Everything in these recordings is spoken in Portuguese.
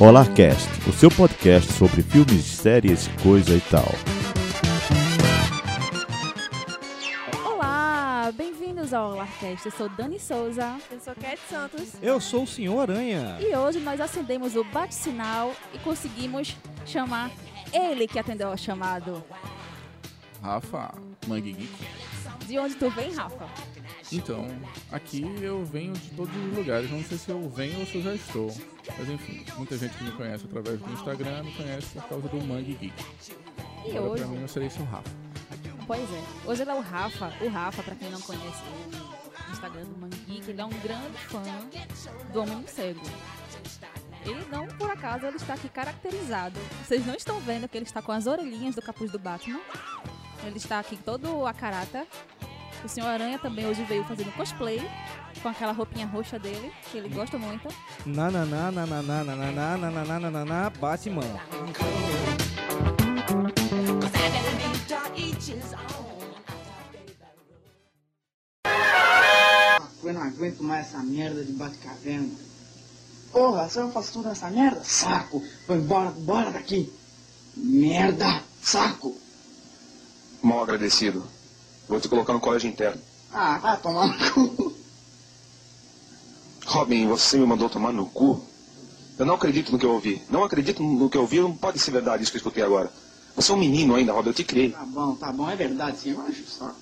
Olarcast, o seu podcast sobre filmes, séries, coisa e tal. Olá, bem-vindos ao Olarcast. Eu sou Dani Souza Eu sou Cat Santos. Eu sou o Senhor Aranha. e hoje nós acendemos o bate-sinal e conseguimos chamar ele que atendeu ao chamado. Rafa Mangue Geek. De onde tu vem, Rafa? Então, aqui eu venho de todos os lugares. Não sei se eu venho ou se eu já estou. Mas enfim, muita gente que me conhece através do Instagram me conhece por causa do Mangue Geek. E Agora hoje, pra mim eu serei seu Rafa. pois é, hoje ele é o Rafa. O Rafa, pra quem não conhece o Instagram do Mangeek, ele é um grande fã do Homem Morcego. Ele não, por acaso, ele está aqui caracterizado. Vocês não estão vendo que ele está com as orelhinhas do capuz do Batman. Ele está aqui todo a carata. O Senhor Aranha também hoje veio fazendo cosplay com aquela roupinha roxa dele, que ele gosta muito. Nananá, nananá, nananá, nananá, nananá, Batman. Eu não aguento mais essa merda de bate-caverna. Porra, só eu faço tudo essa merda? Saco! Vou embora, bora daqui! Merda! Saco! Mal agradecido. Vou te colocar no colégio interno. Ah, vai tomar no cu! Robin, você me mandou tomar no cu? Eu não acredito no que eu ouvi. Não acredito no que eu ouvi. Não pode ser verdade isso que eu escutei agora. Você é um menino ainda, Robin. Eu te criei. Tá bom, tá bom, é verdade sim, eu acho só.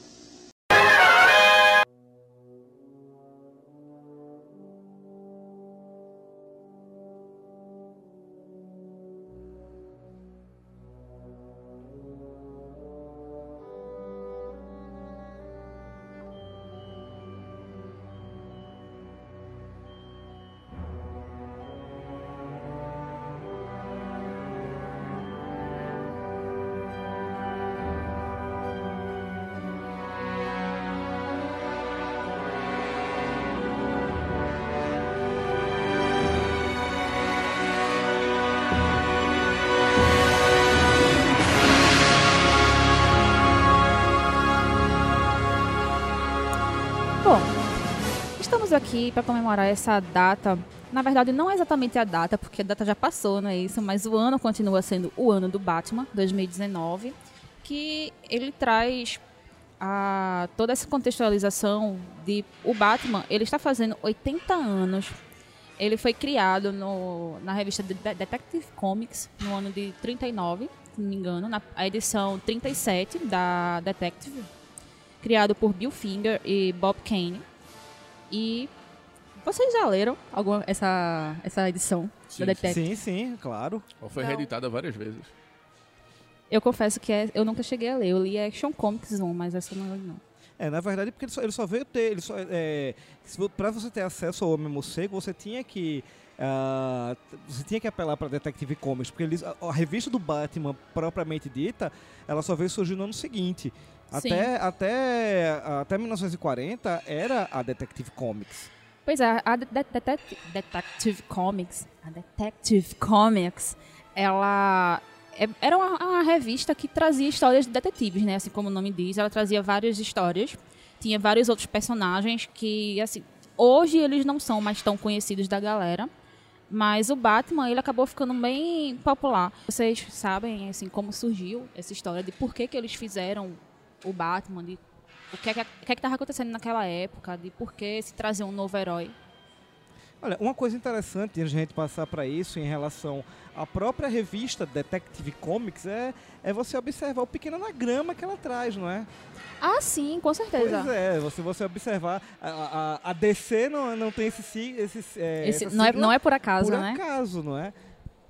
Para comemorar essa data. Na verdade, não é exatamente a data, porque a data já passou, não é isso? Mas o ano continua sendo o ano do Batman, 2019, que ele traz a, toda essa contextualização de o Batman. Ele está fazendo 80 anos. Ele foi criado no, na revista de- de- Detective Comics no ano de 39, se não me engano, na edição 37 da Detective criado por Bill Finger e Bob Kane. E vocês já leram alguma, essa, essa edição Sim, da Detective? Sim, sim, claro. Ela foi Não. reeditada várias vezes. Eu confesso que é- eu nunca cheguei a ler. Eu li Action Comics 1, mas essa eu não li não. É, na verdade, porque ele só, ele só veio ter. Ele só, é, pra você ter acesso ao Homem Morcego, você tinha que. ah, você tinha que apelar para Detective Comics, porque eles, a, a revista do Batman, propriamente dita, ela só veio surgir no ano seguinte. Sim. Até, até, até 1940 era a Detective Comics. Pois é, a De- De- Detective, Detective Comics, a Detective Comics, ela é- era uma, uma revista que trazia histórias de detetives, né? Assim como o nome diz, ela trazia várias histórias, tinha vários outros personagens que, assim, hoje eles não são mais tão conhecidos da galera, mas o Batman, ele acabou ficando bem popular. Vocês sabem, assim, como surgiu essa história de por que que eles fizeram o Batman, de o que é que o que é estava acontecendo naquela época, de por que se trazer um novo herói. Olha, uma coisa interessante antes de a gente passar para isso em relação à própria revista Detective Comics é, é você observar o pequeno anagrama que ela traz, não é? Ah, sim, com certeza. Pois é, você, você observar, a, a, a DC não, não tem esse, esse, é, Esse- essa não, é, não é por acaso, por né? acaso, não é?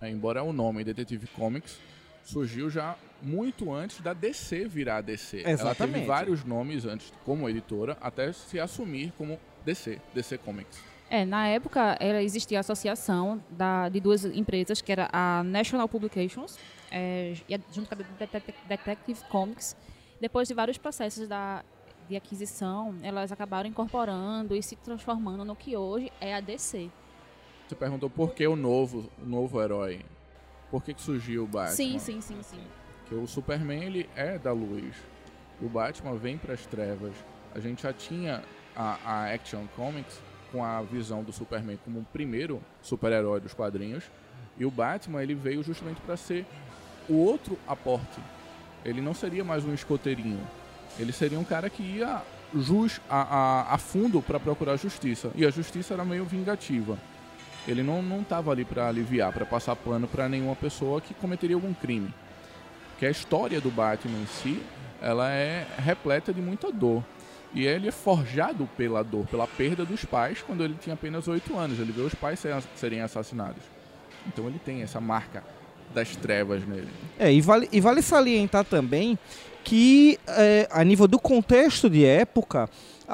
É, embora o nome Detetive Comics surgiu já muito antes da DC virar DC. Ela teve Exatamente. vários nomes antes como editora, até se assumir como DC, DC Comics. É, na época era, existia a associação da, de duas empresas, que era a National Publications, é, e junto com a Det- Detective Comics. Depois de vários processos da, de aquisição, elas acabaram incorporando e se transformando no que hoje é a DC. Você perguntou por que o novo, o novo herói? Por que, que surgiu o Batman? Sim, sim, sim, sim. Que o Superman ele é da luz. O Batman vem para as trevas. A gente já tinha a, a Action Comics com a visão do Superman como o primeiro super-herói dos quadrinhos. E o Batman ele veio justamente para ser o outro aporte. Ele não seria mais um escoteirinho. Ele seria um cara que ia jus, a, a, a fundo para procurar justiça. E a justiça era meio vingativa. Ele não estava ali para aliviar, para passar pano para nenhuma pessoa que cometeria algum crime. Que a história do Batman em si, ela é repleta de muita dor. E ele é forjado pela dor, pela perda dos pais quando ele tinha apenas 8 anos. Ele vê os pais serem assassinados. Então ele tem essa marca das trevas nele. É, e vale, e vale salientar também que, é, a nível do contexto de época,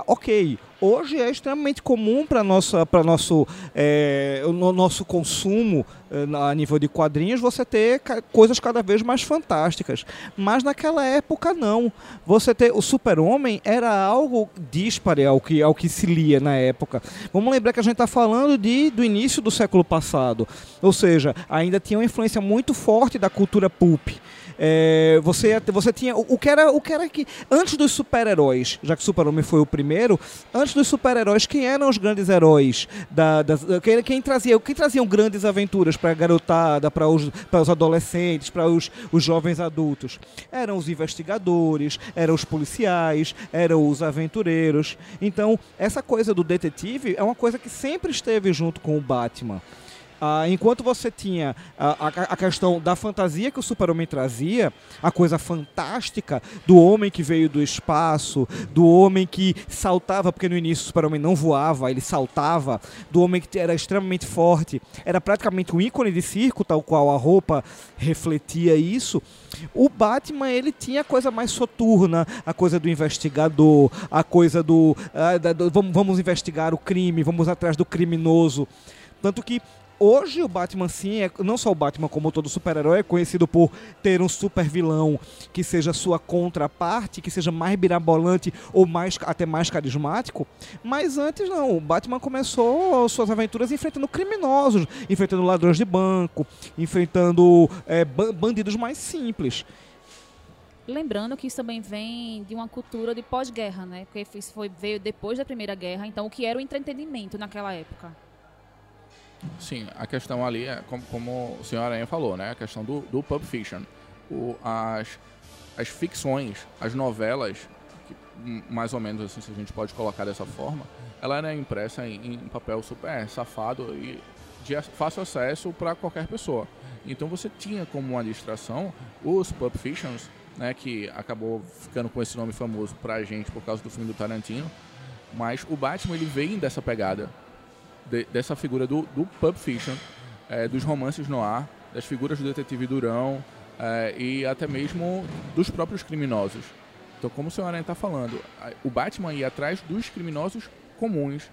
ok, hoje é extremamente comum para nossa para nosso é, no nosso consumo é, a nível de quadrinhos você ter coisas cada vez mais fantásticas. Mas naquela época não. Você ter o super homem era algo dispare ao que ao que se lia na época. Vamos lembrar que a gente está falando de do início do século passado. Ou seja ainda tinha uma influência muito forte da cultura pulp é, você, você tinha. O, o, que era, o que era que. Antes dos super-heróis, já que Super-Homem foi o primeiro, antes dos super-heróis, quem eram os grandes heróis? Da, quem, quem, trazia, quem traziam grandes aventuras para a garotada, para os, os adolescentes, para os, os jovens adultos? Eram os investigadores, eram os policiais, eram os aventureiros. Então, essa coisa do detetive é uma coisa que sempre esteve junto com o Batman. Ah, enquanto você tinha a, a, a, questão da fantasia que o super-homem trazia, a coisa fantástica do homem que veio do espaço, do homem que saltava, porque no início o super-homem não voava, ele saltava, do homem que era extremamente forte, era praticamente um ícone de circo, tal qual a roupa refletia isso. O Batman, ele tinha a coisa mais soturna, a coisa do investigador, a coisa do, ah, da, do vamos, vamos investigar o crime, vamos atrás do criminoso. Tanto que hoje o Batman sim, é, não só o Batman como todo super-herói é conhecido por ter um super vilão que seja sua contraparte, que seja mais birabolante ou mais até mais carismático. Mas antes não, o Batman começou suas aventuras enfrentando criminosos, enfrentando ladrões de banco, enfrentando é, bandidos mais simples. Lembrando que isso também vem de uma cultura de pós-guerra, né? Porque isso foi, veio depois da Primeira Guerra, então o que era o entretenimento naquela época? Sim, a questão ali é, como, como o senhor Aranha falou, né? A questão do, do Pulp Fiction. O, as, as ficções, as novelas, que, mais ou menos assim, se a gente pode colocar dessa forma, ela era impressa em, em papel super safado e de fácil acesso para qualquer pessoa. Então você tinha como uma distração os Pulp Fictions, né, que acabou ficando com esse nome famoso pra gente por causa do filme do Tarantino, mas o Batman ele vem dessa pegada de, dessa figura do, do Pulp Fiction, é, dos romances no ar, das figuras do detetive Durão é, e até mesmo dos próprios criminosos. Então, como o senhor está falando, o Batman ia atrás dos criminosos comuns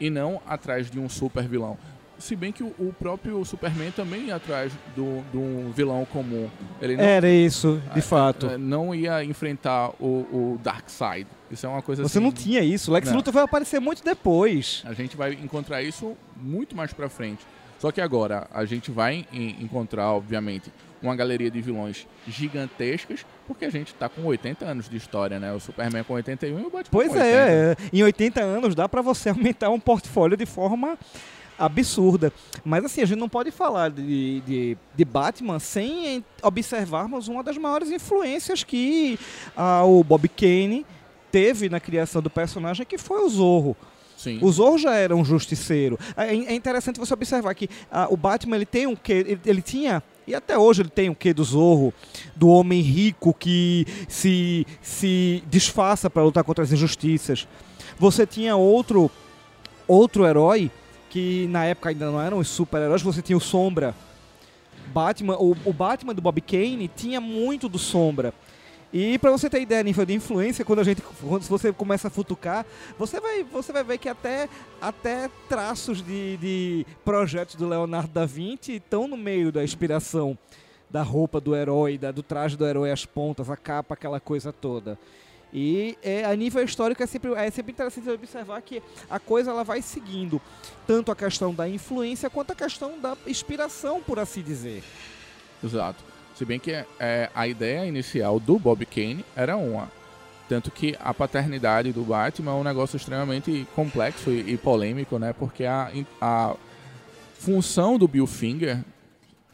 e não atrás de um super vilão. Se bem que o, o próprio Superman também ia atrás do, do vilão comum. Ele não, Era isso, de é, fato. É, não ia enfrentar o, o Darkseid. Isso é uma coisa Você assim, não tinha isso. Lex não. Luthor vai aparecer muito depois. A gente vai encontrar isso muito mais pra frente. Só que agora a gente vai encontrar, obviamente, uma galeria de vilões gigantescas, porque a gente tá com 80 anos de história, né? O Superman com 81 e o Batman pois com 80. é, é, em 80 anos dá para você aumentar um portfólio de forma absurda. Mas assim, a gente não pode falar de, de, de Batman sem observarmos uma das maiores influências que ah, o Bob Kane teve na criação do personagem, que foi o Zorro. Sim. O Zorro já era um justiceiro. É, é interessante você observar que ah, o Batman ele tem um quê? Ele, ele, tinha e até hoje ele tem o quê do Zorro, do homem rico que se se disfarça para lutar contra as injustiças. Você tinha outro outro herói que na época ainda não eram super-heróis, você tinha o Sombra. Batman, o, o Batman do Bob Kane tinha muito do Sombra. E para você ter ideia nível de influência, quando a gente quando você começa a futucar, você vai, você vai ver que até, até traços de, de projetos do Leonardo da Vinci estão no meio da inspiração da roupa do herói, da, do traje do herói, as pontas, a capa, aquela coisa toda. E é, a nível histórico é sempre, é sempre interessante observar que a coisa ela vai seguindo tanto a questão da influência quanto a questão da inspiração, por assim dizer. Exato. Se bem que é, a ideia inicial do Bob Kane era uma. Tanto que a paternidade do Batman é um negócio extremamente complexo e, e polêmico, né? Porque a, a função do Bill Finger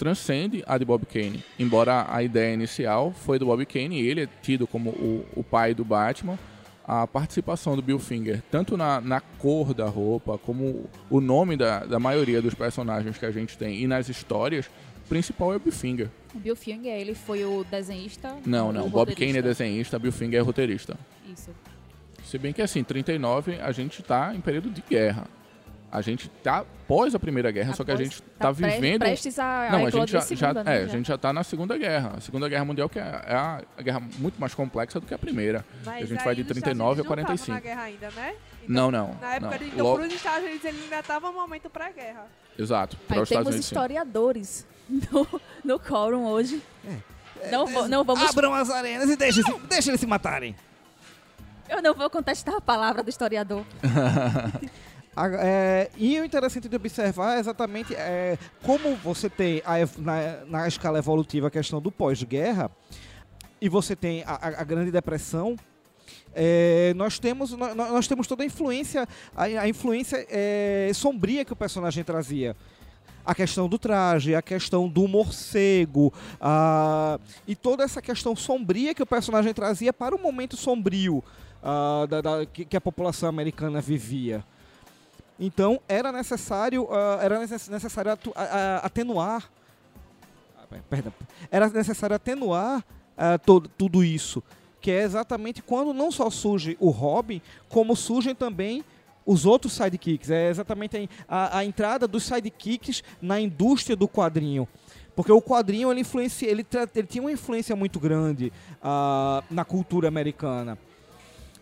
transcende a de Bob Kane. Embora a ideia inicial foi do Bob Kane, ele é tido como o, o pai do Batman, a participação do Bill Finger, tanto na, na cor da roupa, como o nome da, da maioria dos personagens que a gente tem e nas histórias, principal é o Bill Finger. O Bill Finger, ele foi o desenhista? Não, não. Bob Kane é desenhista, Bill Finger é roteirista. Isso. Se bem que assim, 39 a gente tá em período de guerra. A gente tá pós a Primeira Guerra, só que a Após- gente tá, pre- vivendo. Prestes a, Não, a a gente já, eclodir já- segunda, né, é, a gente já tá na Segunda Guerra. A Segunda Guerra Mundial que é, é a, guerra muito mais complexa do que a primeira. Mas a gente vai de nos Estados 39 a Unidos não tavam 45. na guerra ainda, né? Então, Não, não. Na época não. de então, Logo- para os Estados Unidos ele ainda estava um momento pré-guerra. Exato, para Aí os Estados temos Unidos. historiadores no, no quórum hoje. Não, vou- não vamos. Abram as arenas e deixem, deixem eles se matarem. Eu não vou contestar a palavra do historiador. A- é, e o interessante de observar é exatamente é, como você tem a na, na escala evolutiva a questão do pós-guerra e você tem a, a- a Grande Depressão. é, nós temos nó- nó- nós temos toda a influência a, a influência é, sombria que o personagem trazia a questão do traje, a questão do morcego, a- e toda essa questão sombria que o personagem trazia para o momento sombrio ah, da- da- que, que a população americana vivia. Então era necessário, ah, era necess- necessário atu- atenuar, ah, per- perdão, era necessário atenuar ah, todo, tudo isso, que é exatamente quando não só surge o Robin, como surgem também os outros sidekicks. É exatamente a, a entrada dos sidekicks na indústria do quadrinho. Porque o quadrinho ele, influencia, ele, ele tinha uma influência muito grande ah, na cultura americana.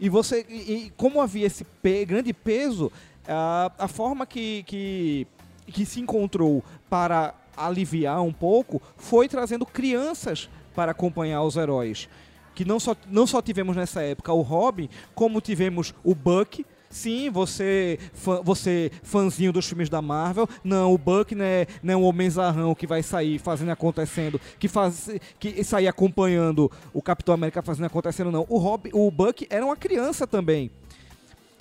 E você, e, e como havia esse pe- grande peso, a, a forma que, que, que se encontrou para aliviar um pouco foi trazendo crianças para acompanhar os heróis. Que não só, não só tivemos nessa época o Robin, como tivemos o Buck. Sim, você, fã, você fãzinho dos filmes da Marvel. Não, o Buck não é, não é um homenzarrão que vai sair fazendo acontecendo, que faz que sair acompanhando o Capitão América fazendo acontecendo, não. O o Buck era uma criança também.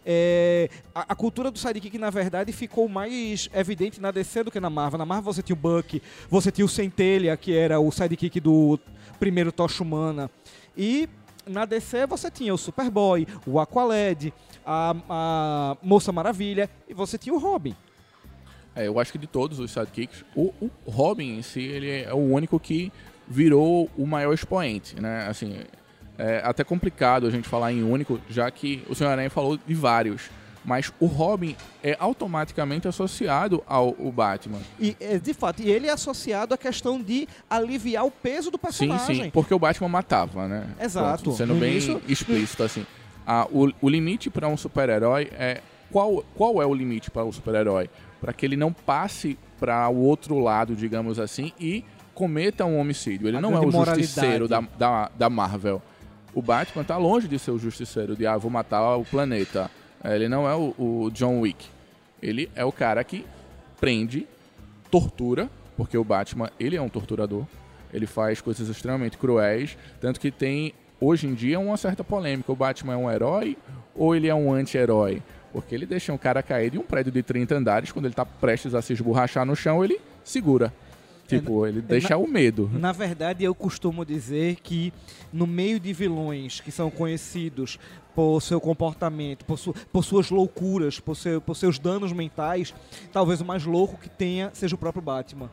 É, a, a cultura do sidekick, na verdade, ficou mais evidente na DC do que na Marvel. Na Marvel você tinha o Buck, você tinha o Centelha, que era o sidekick do primeiro Tocha Humana. E na DC você tinha o Superboy, o Aqualad, a, a Moça Maravilha e você tinha o Robin. É, eu acho que de todos os sidekicks, o, o Robin em si, ele é o único que virou o maior expoente, né? Assim, é até complicado a gente falar em único, já que o Senhor Aranha falou de vários. Mas o Robin é automaticamente associado ao, ao Batman. E, é, de fato, e ele é associado à questão de aliviar o peso do Sim, personagem. sim, porque o Batman matava, né? Exato. Pronto, sendo bem início- explícito, assim. Ah, o, o limite para um super-herói é. Qual, qual é o limite para o super-herói? Para que ele não passe para o outro lado, digamos assim, e cometa um homicídio. Ele A não é o justiceiro da, da, da Marvel. O Batman tá longe de ser o justiceiro de, ah, vou matar o planeta. É, Ele não é o, o John Wick. Ele é o cara que prende, tortura, porque o Batman, ele é um torturador. Ele faz coisas extremamente cruéis, tanto que tem hoje em dia uma certa polêmica. O Batman é um herói ou ele é um anti-herói? Porque ele deixa um cara cair de um prédio de 30 andares, quando ele tá prestes a se esborrachar no chão, ele segura. Tipo, ele deixa o medo. Na verdade, eu costumo dizer que no meio de vilões que são conhecidos por seu comportamento, por, su- por suas loucuras, por, seu- por seus danos mentais, talvez o mais louco que tenha seja o próprio Batman.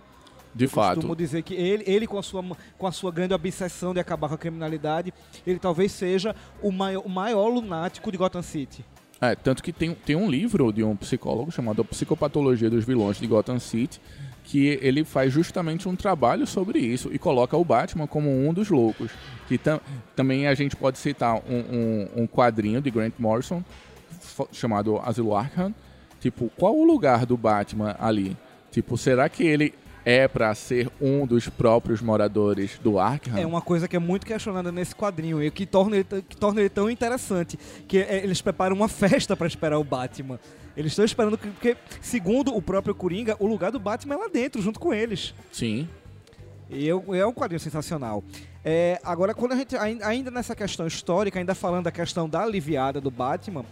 De Eu fato. Costumo dizer que ele, ele com, a sua, com a sua grande obsessão de acabar com a criminalidade, ele talvez seja o maior, o maior lunático de Gotham City. É, tanto que tem, tem um livro de um psicólogo chamado Psicopatologia dos Vilões de Gotham City, que ele faz justamente um trabalho sobre isso e coloca o Batman como um dos loucos. Que tam, também a gente pode citar um, um, um quadrinho de Grant Morrison chamado Asilo Arkham. Tipo, qual o lugar do Batman ali? Tipo, será que ele é pra ser um dos próprios moradores do Arkham? É uma coisa que é muito questionada nesse quadrinho e que torna ele, que torna ele tão interessante. Que é, eles preparam uma festa para esperar o Batman. Eles estão esperando que, porque, segundo o próprio Coringa, o lugar do Batman é lá dentro, junto com eles. Sim. E é um quadrinho sensacional. É, agora, quando a gente, ain- ainda nessa questão histórica, ainda falando da questão da aliviada do Batman,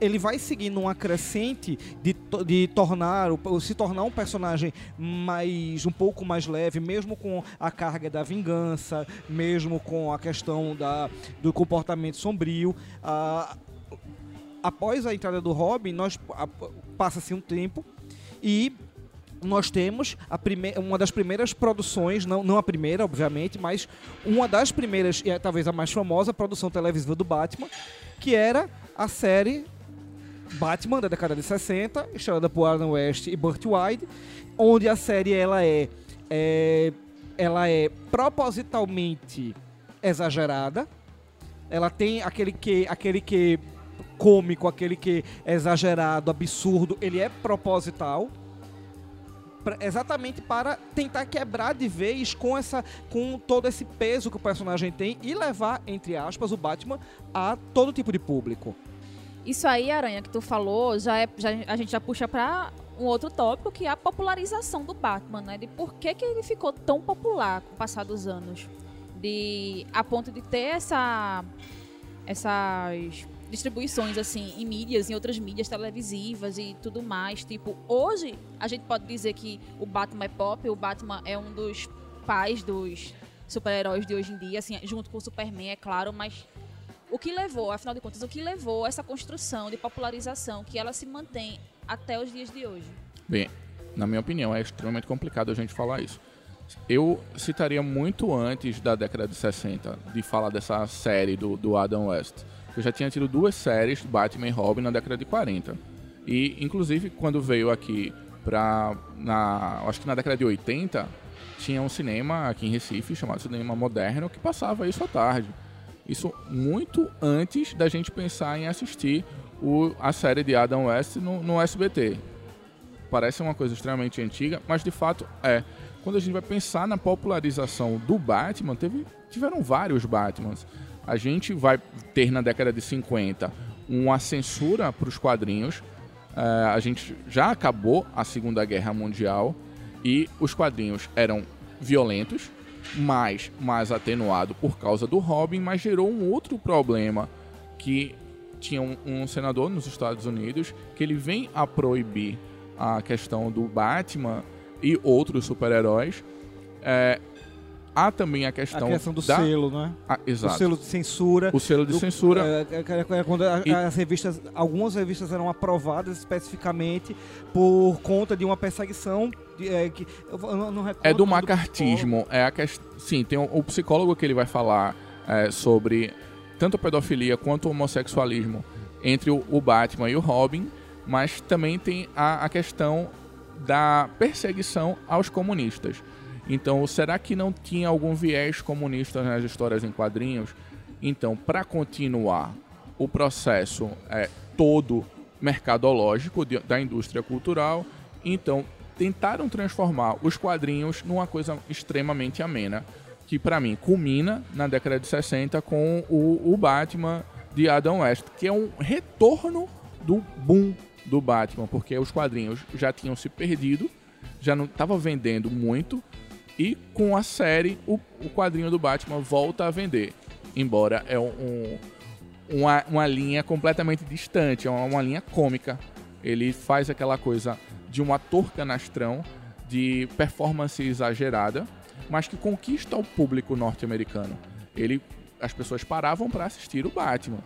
ele vai seguindo uma crescente de, de tornar, se tornar um personagem mais, um pouco mais leve, mesmo com a carga da vingança, mesmo com a questão da, do comportamento sombrio. Após a entrada do Robin, nós passa-se um tempo e nós temos a uma das primeiras produções, não, não a primeira, obviamente, mas uma das primeiras, e é talvez a mais famosa, produção televisiva do Batman, que era a série Batman da década de 60, estrelada por Adam West e Burt Wide, onde a série ela é, é ela é propositalmente exagerada. Ela tem aquele que aquele que cômico, aquele que exagerado, absurdo, ele é proposital. Pra- exatamente para tentar quebrar de vez com essa com todo esse peso que o personagem tem e levar entre aspas o Batman a todo tipo de público. Isso aí, Aranha, que tu falou, já é, já, a gente já puxa pra um outro tópico, que é a popularização do Batman, né? De por que, que ele ficou tão popular com o passar dos anos. De, a ponto de ter essa, essas distribuições, assim, em mídias, em outras mídias televisivas e tudo mais. Tipo, hoje, a gente pode dizer que o Batman é pop, o Batman é um dos pais dos super-heróis de hoje em dia, assim, junto com o Superman, é claro, mas o que levou, afinal de contas, o que levou essa construção de popularização que ela se mantém até os dias de hoje? Bem, na minha opinião, é extremamente complicado a gente falar isso. Eu citaria muito antes da década de 60 de falar dessa série do, do Adam West. Eu já tinha tido duas séries, Batman e Robin, na década de 40. E, inclusive, quando veio aqui pra. Na, acho que na década de 80, tinha um cinema aqui em Recife chamado Cinema Moderno que passava isso à tarde. Isso muito antes da gente pensar em assistir o, a série de Adam West no, no SBT parece uma coisa extremamente antiga, mas de fato é. Quando a gente vai pensar na popularização do Batman, teve, tiveram vários Batmans. A gente vai ter na década de 50 uma censura para os quadrinhos. É, a gente já acabou a Segunda Guerra Mundial e os quadrinhos eram violentos, mas mais atenuado por causa do Robin, mas gerou um outro problema que tinha um, um senador nos Estados Unidos que ele vem a proibir a questão do Batman e outros super-heróis. É, há também a A questão, questão do da, selo, né? Ah, O exato. selo de censura. O selo de do- censura. É, é, é, é quando E- as revistas, algumas revistas eram aprovadas especificamente por conta de uma perseguição de, é, que não, não recordo É do o macartismo. É a questão. Sim, tem o, o psicólogo que ele vai falar é, sobre tanto a pedofilia quanto o homossexualismo entre o, o Batman e o Robin, mas também tem a, a questão da perseguição aos comunistas. Então, será que não tinha algum viés comunista nas histórias em quadrinhos? Então, para continuar o processo é, todo mercadológico de- da indústria cultural, então tentaram transformar os quadrinhos numa coisa extremamente amena, que para mim culmina na década de 60 com o, o Batman de Adam West, que é um retorno do boom do Batman, porque os quadrinhos já tinham se perdido, já não estava vendendo muito, e com a série o, o quadrinho do Batman volta a vender, embora é um, um- uma, uma linha completamente distante, é uma, uma linha cômica. Ele faz aquela coisa de um ator canastrão, de performance exagerada, mas que conquista o público norte-americano. Ele, as pessoas paravam para assistir o Batman.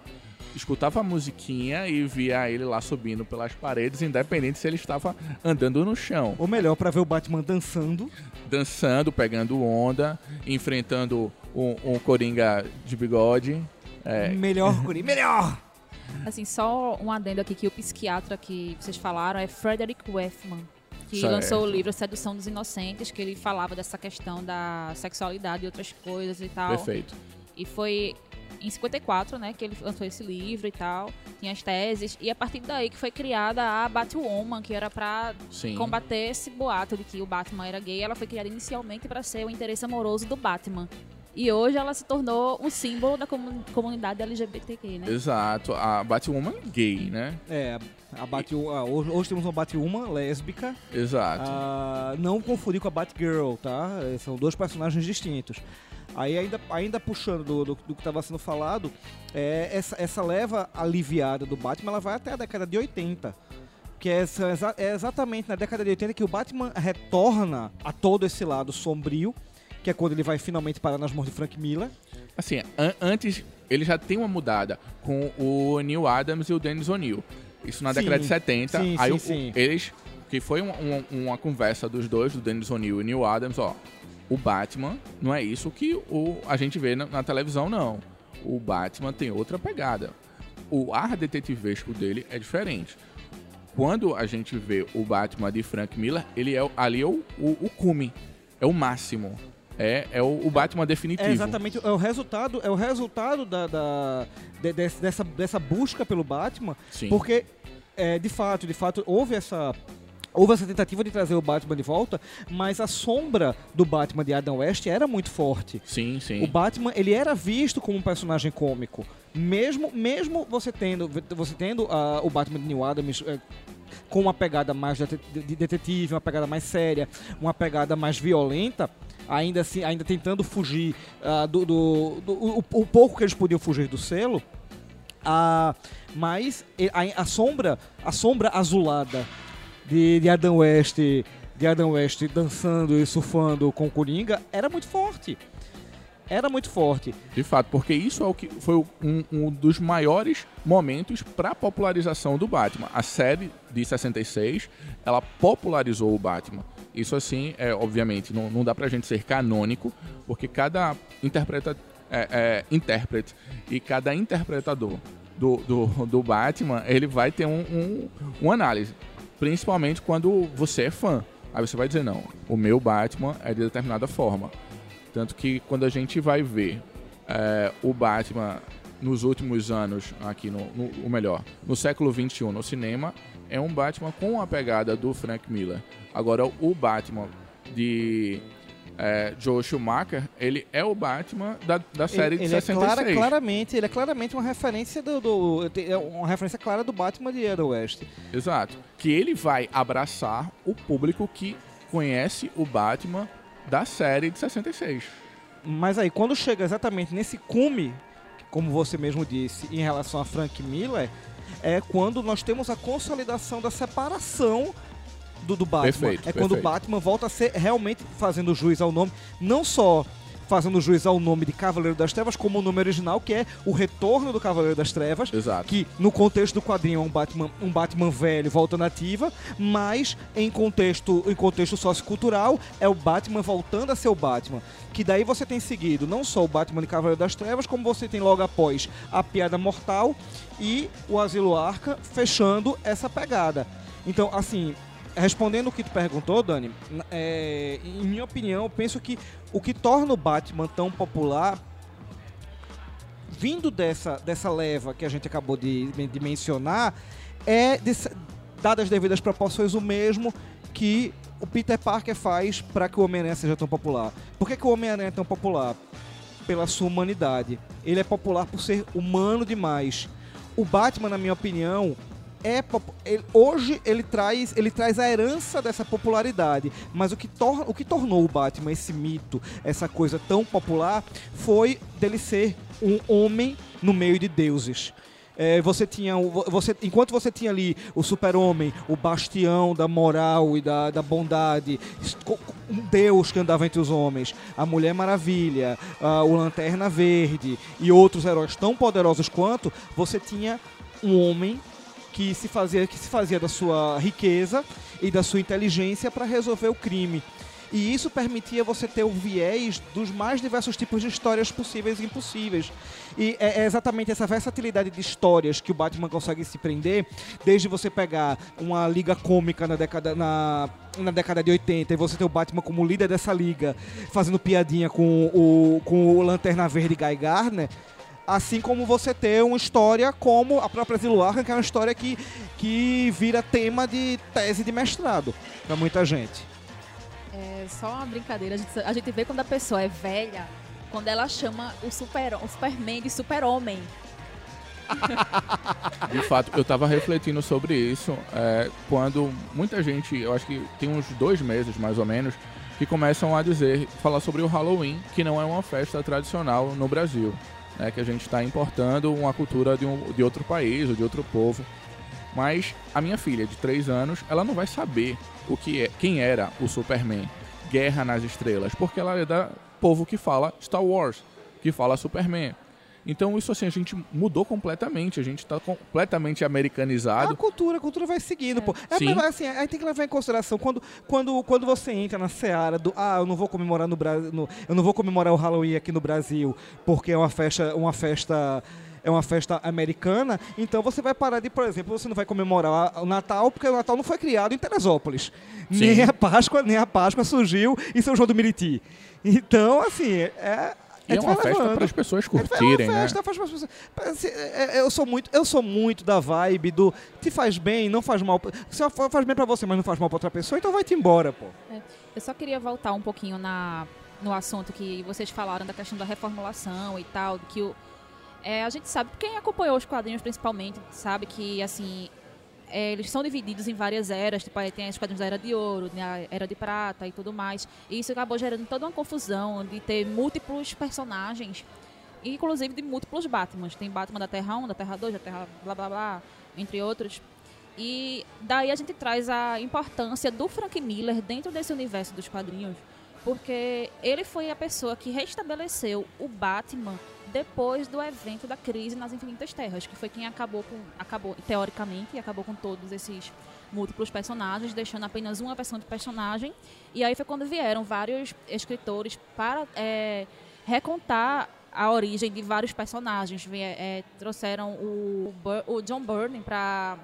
Escutava a musiquinha e via ele lá subindo pelas paredes, independente se ele estava andando no chão Ou melhor, pra ver o Batman dançando. dançando, pegando onda, enfrentando um, um coringa de bigode. É, Melhor, Curi, melhor! Assim, só um adendo aqui que o psiquiatra que vocês falaram é Frederick Weffman, que Certo. lançou o livro Sedução dos Inocentes, que ele falava dessa questão da sexualidade e outras coisas e tal. perfeito. E foi em 54, né, que ele lançou esse livro e tal, tinha as teses, e a partir daí que foi criada a Batwoman, que era pra Sim. combater esse boato de que o Batman era gay. Ela foi criada inicialmente pra ser o interesse amoroso do Batman. E hoje ela se tornou um símbolo da comu- comunidade LGBTQ, né? Exato, a Batwoman gay, né? É, a Batwoman, hoje, hoje temos uma Batwoman lésbica. Exato. Ah, não confundir com a Batgirl, tá? São dois personagens distintos. Aí ainda, ainda puxando do, do, do que estava sendo falado, é, essa, essa leva aliviada do Batman, ela vai até a década de 80. Que é, exa- é exatamente na década de 80 que o Batman retorna a todo esse lado sombrio, que é quando ele vai finalmente parar nas mãos de Frank Miller. Assim, an- antes ele já tem uma mudada com o Neil Adams e o Dennis O'Neill. Isso na Sim, década de 70. sim, aí sim, o- eles. Que foi uma, uma- uma conversa dos dois, do Dennis O'Neill e Neil Adams, ó. O Batman não é isso que o, a gente vê na, na televisão, não. O Batman tem outra pegada. O ar detetivesco dele é diferente. Quando a gente vê o Batman de Frank Miller, ele é ali é o, o, o cume. É o máximo. É, é o, o Batman definitivo. É exatamente, é o resultado, é o resultado da, da- de- dessa, dessa busca pelo Batman, Sim. porque é, de fato, de fato houve essa houve essa tentativa de trazer o Batman de volta, mas a sombra do Batman de Adam West era muito forte. Sim, sim. O Batman, ele era visto como um personagem cômico. Mesmo, mesmo você tendo, você tendo ah, o Batman de New Adams eh, com uma pegada mais de de detetive, uma pegada mais séria, uma pegada mais violenta, ainda assim, ainda tentando fugir ah, do, do, do- o, o pouco que eles podiam fugir do selo. Ah, mas e- a, a sombra, a sombra azulada de, de Adam West, de Adam West dançando e surfando com Coringa era muito forte. Era muito forte. De fato, porque isso é o que foi um, um dos maiores momentos para a popularização do Batman. A série de 66, ela popularizou o Batman. Isso assim, é, obviamente, não, não dá pra gente ser canônico, porque cada interpreta, é, é, intérprete e cada interpretador do, do, do Batman, ele vai ter um, um, uma análise. Principalmente quando você é fã. Aí você vai dizer, não, o meu Batman é de determinada forma. Tanto que quando a gente vai ver é, o Batman nos últimos anos, aqui no, no o melhor, no século XXI no cinema, é um Batman com a pegada do Frank Miller. Agora, o Batman de é, Joe Schumacher, ele é o Batman da, da série ele, de ele é 66. clara, claramente, ele é claramente uma referência do, do- é uma referência clara do Batman de Adam West. Exato. Que ele vai abraçar o público que conhece o Batman da série de 66. Mas aí, quando chega exatamente nesse cume, como você mesmo disse, em relação a Frank Miller, é quando nós temos a consolidação da separação do, do Batman. Perfeito, é quando o perfeito. Batman volta a ser realmente fazendo juiz ao nome, não só fazendo juiz ao nome de Cavaleiro das Trevas, como o nome original, que é o retorno do Cavaleiro das Trevas, Exato. que no contexto do quadrinho é um Batman, um Batman velho voltando ativa, mas em contexto, em contexto sociocultural é o Batman voltando a ser o Batman. Que daí você tem seguido não só o Batman de Cavaleiro das Trevas, como você tem logo após a Piada Mortal e o Asilo Arca fechando essa pegada. Então, assim, respondendo o que tu perguntou, Dani, é, em minha opinião, eu penso que o que torna o Batman tão popular vindo dessa, dessa leva que a gente acabou de, de mencionar, é, dadas as devidas proporções, o mesmo que o Peter Parker faz para que o Homem-Aranha seja tão popular. Por que, que o Homem-Aranha é tão popular? Pela sua humanidade. Ele é popular por ser humano demais. O Batman, na minha opinião, é ele- hoje ele traz ele traz a herança dessa popularidade, mas o que, tor o que tornou o Batman esse mito, essa coisa tão popular, foi dele ser um homem no meio de deuses. É, você tinha você enquanto você tinha ali o super-homem, o bastião da moral e da, da bondade, um deus que andava entre os homens, a Mulher Maravilha, ah, o Lanterna Verde e outros heróis tão poderosos quanto, você tinha um homem que se fazia que se fazia da sua riqueza e da sua inteligência para resolver o crime. E isso permitia você ter o viés dos mais diversos tipos de histórias possíveis e impossíveis. E é é exatamente essa versatilidade de histórias que o Batman consegue se prender, desde você pegar uma liga cômica na década, na, na década de 80 e você ter o Batman como líder dessa liga, fazendo piadinha com o, com o Lanterna Verde Guy Gardner, Assim como você ter uma história como a própria Zilo Arkham, que é uma história que, que vira tema de tese de mestrado para muita gente. É só uma brincadeira. A gente, a gente vê quando a pessoa é velha quando ela chama o, super, o Superman de super-homem. De fato, eu tava refletindo sobre isso é, quando muita gente, eu acho que tem uns dois meses mais ou menos, que começam a dizer, falar sobre o Halloween, que não é uma festa tradicional no Brasil. Né, que a gente está importando uma cultura de, um, de outro país ou de outro povo. Mas a minha filha de 3 anos, ela não vai saber o que é, quem era o Superman, Guerra nas Estrelas, porque ela é da povo que fala Star Wars, que fala Superman. Então isso assim, a gente mudou completamente, a gente está completamente americanizado. A cultura, a cultura vai seguindo, pô. É, Sim. mas, assim, aí tem que levar em consideração quando, quando, quando você entra na seara do ah, eu não vou comemorar no Brasil, eu não vou comemorar o Halloween aqui no Brasil porque é uma festa, uma festa é uma festa americana, então você vai parar de, por exemplo, você não vai comemorar o Natal porque o Natal não foi criado em Teresópolis. Sim. Nem a Páscoa, nem a Páscoa surgiu em São João do Meriti. Então, assim, é E é gente uma festa para as pessoas É uma curtirem, né? festa, faz pras pessoas- Assim, é, é, Eu sou muito, eu sou muito da vibe do te faz bem, não faz mal. Se faz bem pra você, mas não faz mal pra outra pessoa, então vai-te embora, pô. Eu só queria voltar um pouquinho na, no assunto que vocês falaram da questão da reformulação e tal, que o, é, a gente sabe, quem acompanhou os quadrinhos principalmente, sabe que, assim, é, eles são divididos em várias eras, tipo, tem os quadrinhos da Era de Ouro, da Era de Prata e tudo mais, e isso acabou gerando toda uma confusão de ter múltiplos personagens, inclusive de múltiplos Batmans. Tem Batman da Terra 1, da Terra 2, da Terra blá blá blá, entre outros. E daí a gente traz a importância do Frank Miller dentro desse universo dos quadrinhos, porque ele foi a pessoa que restabeleceu o Batman depois do evento da crise nas Infinitas Terras, que foi quem acabou com, acabou teoricamente, acabou com todos esses múltiplos personagens, deixando apenas uma versão de personagem. E aí foi quando vieram vários escritores para é, recontar a origem de vários personagens. Vie- é, trouxeram o, o John Byrne para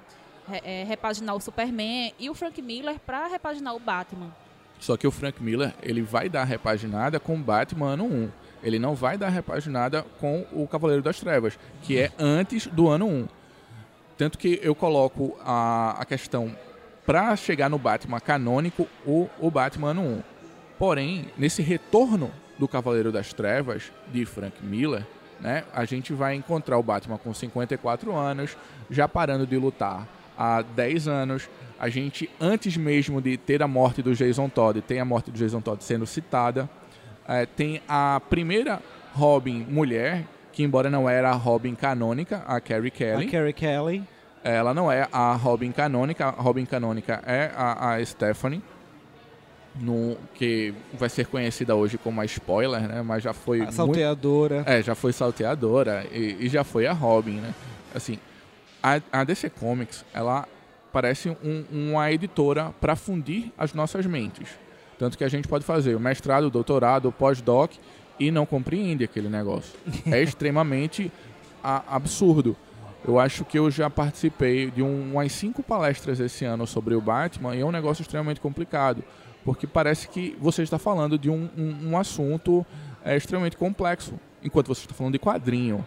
repaginar o Superman e o Frank Miller para repaginar o Batman. Só que o Frank Miller, ele vai dar repaginada com Batman ano 1. Ele não vai dar repaginada com o Cavaleiro das Trevas, que é antes do ano 1. Tanto que eu coloco a, a questão para chegar no Batman canônico, o, o Batman ano 1. Porém, nesse retorno do Cavaleiro das Trevas, de Frank Miller, né, a gente vai encontrar o Batman com 54 anos, já parando de lutar há 10 anos. A gente, antes mesmo de ter a morte do Jason Todd, tem a morte do Jason Todd sendo citada. É, tem a primeira Robin mulher, que embora não era a Robin canônica, a Carrie Kelly. A Carrie Kelly. Ela não é a Robin canônica, a Robin canônica é a, a Stephanie, no, que vai ser conhecida hoje como a spoiler, né? Mas já foi A muito- salteadora. é, já foi salteadora e, e já foi a Robin, né? Assim, a, a DC Comics, ela parece um- uma editora para fundir as nossas mentes. Tanto que a gente pode fazer o mestrado, o doutorado, o pós-doc e não compreende aquele negócio. É extremamente a- absurdo. Eu acho que eu já participei de um- umas cinco palestras esse ano sobre o Batman e é um negócio extremamente complicado. Porque parece que você está falando de um, um- um assunto é, extremamente complexo, enquanto você está falando de quadrinho.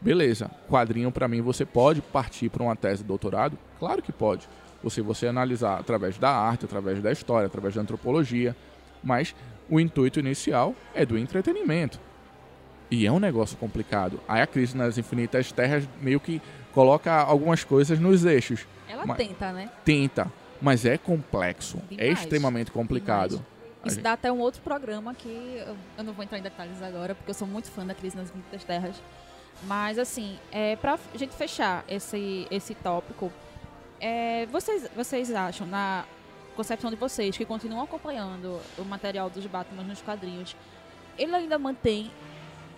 Beleza, quadrinho para mim você pode partir para uma tese de doutorado? Claro que pode. Você você analisar através da arte, através da história, através da antropologia, mas o intuito inicial é do entretenimento. E é um negócio complicado. Aí a crise nas infinitas terras meio que coloca algumas coisas nos eixos. Ela Mas- tenta, né? Tenta, mas é complexo, é Demais, extremamente complicado. Demais. Isso dá até um outro programa que eu, eu não vou entrar em detalhes agora, porque eu sou muito fã da Crise nas Infinitas Terras. Mas, assim, é, pra gente fechar esse, esse tópico, é, vocês, vocês acham, na concepção de vocês, que continuam acompanhando o material dos Batman nos quadrinhos, ele ainda mantém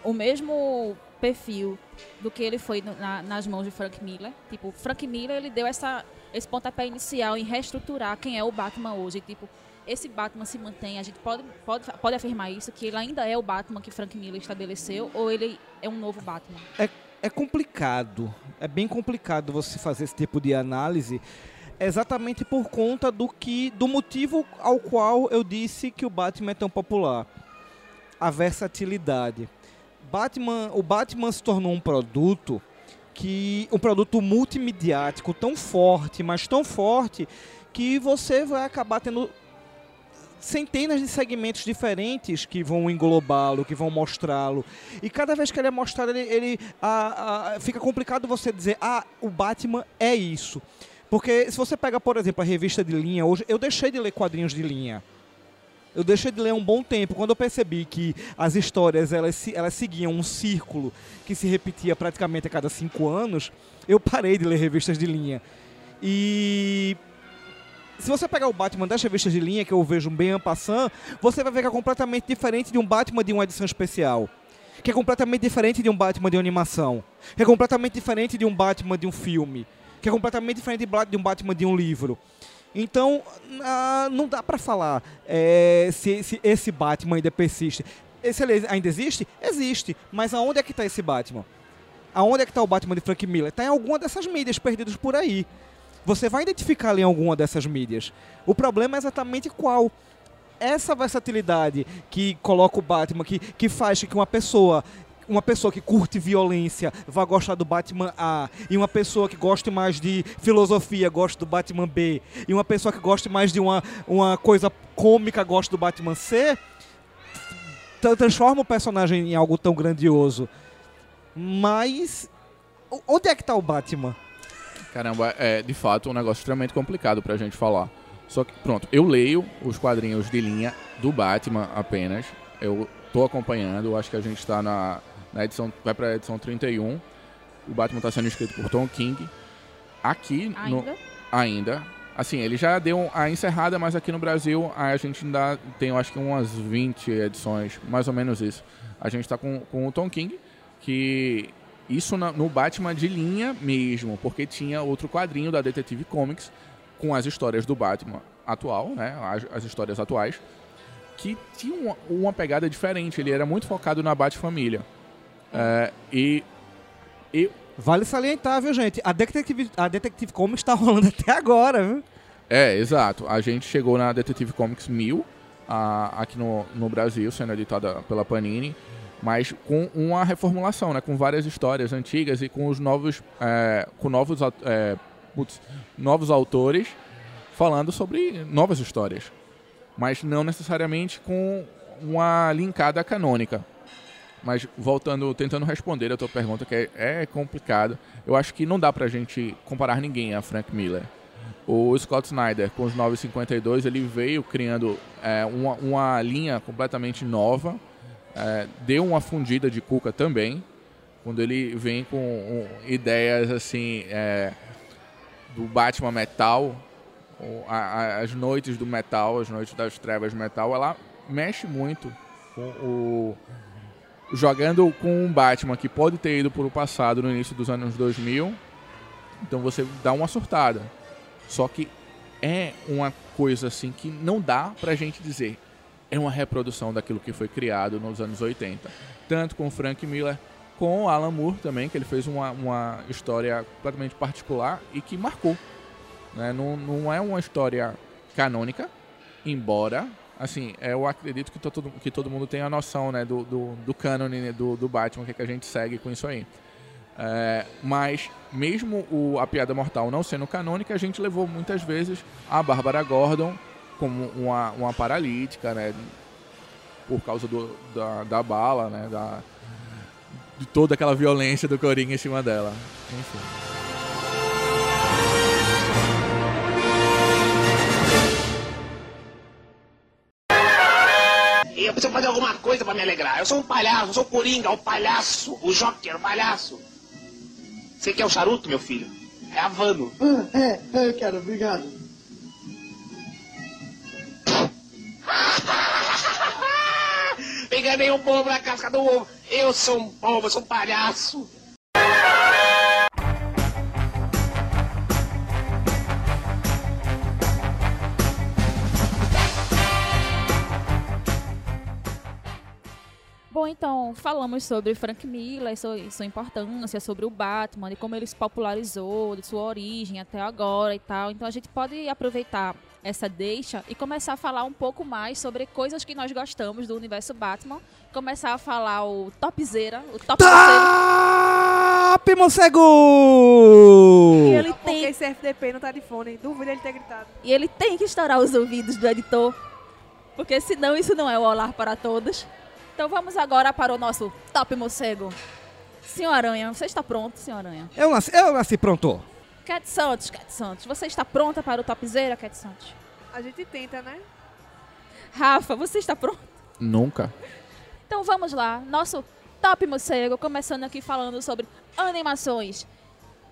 o mesmo perfil do que ele foi na- nas mãos de Frank Miller? Tipo, Frank Miller, ele deu essa, esse pontapé inicial em reestruturar quem é o Batman hoje. Tipo, esse Batman se mantém, a gente pode, pode, pode afirmar isso, que ele ainda é o Batman que Frank Miller estabeleceu, ou ele é um novo Batman? É complicado. É bem complicado você fazer esse tipo de análise. Exatamente por conta do que. do motivo ao qual eu disse que o Batman é tão popular. A versatilidade. Batman, o Batman se tornou um produto que um produto multimediático tão forte, mas tão forte que você vai acabar tendo centenas de segmentos diferentes que vão englobá-lo, que vão mostrá-lo. E cada vez que ele é mostrado, ele, ele fica complicado você dizer, ah, o Batman é isso. Porque se você pega, por exemplo, a revista de linha, hoje eu deixei de ler quadrinhos de linha. Eu deixei de ler um bom tempo. Quando eu percebi que as histórias elas, elas seguiam um círculo que se repetia praticamente a cada cinco anos, eu parei de ler revistas de linha. E se você pegar o Batman das revistas de linha, que eu vejo bem en passant, você vai ver que é completamente diferente de um Batman de uma edição especial. Que é completamente diferente de um Batman de uma animação. Que é completamente diferente de um Batman de um filme. Que é completamente diferente de um Batman de um livro. Então, não dá pra falar é, se, se esse Batman ainda persiste. Esse ainda existe? Existe. Mas aonde é que tá esse Batman? Aonde é que tá o Batman de Frank Miller? Tá em alguma dessas mídias perdidas por aí. Você vai identificar ali em alguma dessas mídias. O problema é exatamente qual. Essa versatilidade que coloca o Batman, que, que faz que uma pessoa uma pessoa que curte violência vá gostar do Batman A, e uma pessoa que goste mais de filosofia goste do Batman B, e uma pessoa que goste mais de uma, uma coisa cômica goste do Batman C, tra- transforma o personagem em algo tão grandioso. Mas onde é que tá o Batman? Caramba, é de fato um negócio extremamente complicado pra gente falar. Só que, pronto, eu leio os quadrinhos de linha do Batman apenas. Eu tô acompanhando, acho que a gente tá na, na edição, vai pra edição 31. O Batman tá sendo escrito por Tom King. Aqui no, Ainda? ainda. Assim, ele já deu a encerrada, mas aqui no Brasil a gente ainda tem, eu acho que umas 20 edições, mais ou menos isso. A gente tá com, com o Tom King, que isso na- no Batman de linha mesmo, porque tinha outro quadrinho da Detective Comics com as histórias do Batman atual, né, as, as histórias atuais, que tinha uma, uma pegada diferente. Ele era muito focado na Bat-família. É, e, e Vale salientar, viu, gente? A Detective, a Detective Comics tá rolando até agora, viu? É, exato. A gente chegou na Detective Comics 1000, a- aqui no, no Brasil, sendo editada pela Panini, mas com uma reformulação, né? Com várias histórias antigas e com os novos, é, com novos, é, putz, novos autores falando sobre novas histórias, mas não necessariamente com uma linkada canônica. Mas voltando, tentando responder a tua pergunta, que é, é complicado, eu acho que não dá pra gente comparar ninguém a Frank Miller. O Scott Snyder, com os 952, ele veio criando é, uma, uma linha completamente nova, é, deu uma fundida de cuca também, quando ele vem com um, ideias assim é, do Batman Metal, a- a- as noites do metal, as noites das trevas metal, ela mexe muito com o jogando com um Batman que pode ter ido para o passado no início dos anos 2000, então você dá uma surtada. Só que é uma coisa assim que não dá pra gente dizer. É uma reprodução daquilo que foi criado nos anos 80. Tanto com Frank Miller, com o Alan Moore também, que ele fez uma, uma história completamente particular e que marcou. né? Não, não é uma história canônica, embora, assim, eu acredito que todo, que todo mundo tem a noção né, do, do, do cânone né, do, do Batman, o que, é que a gente segue com isso aí. É, mas, mesmo o, a Piada Mortal não sendo canônica, a gente levou muitas vezes a Bárbara Gordon como uma, uma paralítica, né? Por causa do, da, da bala, né? Da, de toda aquela violência do Coringa em cima dela. Enfim. Eu preciso fazer alguma coisa pra me alegrar. Eu sou um palhaço, eu sou o Coringa, o palhaço, o Joker, o palhaço. Você quer o charuto, meu filho? É Havano. Ah, é, é, eu quero, obrigado. Enganei um povo na casca do ovo. Eu sou um povo, eu sou um palhaço. Bom, então, falamos sobre Frank Miller, sua, sua importância, sobre o Batman, de como ele se popularizou, de sua origem até agora e tal. Então a gente pode aproveitar essa deixa e começar a falar um pouco mais sobre coisas que nós gostamos do universo Batman. Começar a falar o topzera, o top Top, Mocego! E ele Porque tem, esse FDP não tá de fone, duvido ele ter gritado. e ele tem que estourar os ouvidos do editor. Porque senão isso não é o Olhar para Todos. Então vamos agora para o nosso Top Morcego. Senhor Aranha, você está pronto, senhor Aranha? Eu nasci, eu nasci pronto. Cat Santos, Cat Santos, você está pronta para o Topzera, Cat Santos? A gente tenta, né? Rafa, você está pronto? Nunca. Então vamos lá, nosso Top Morcego, começando aqui falando sobre animações.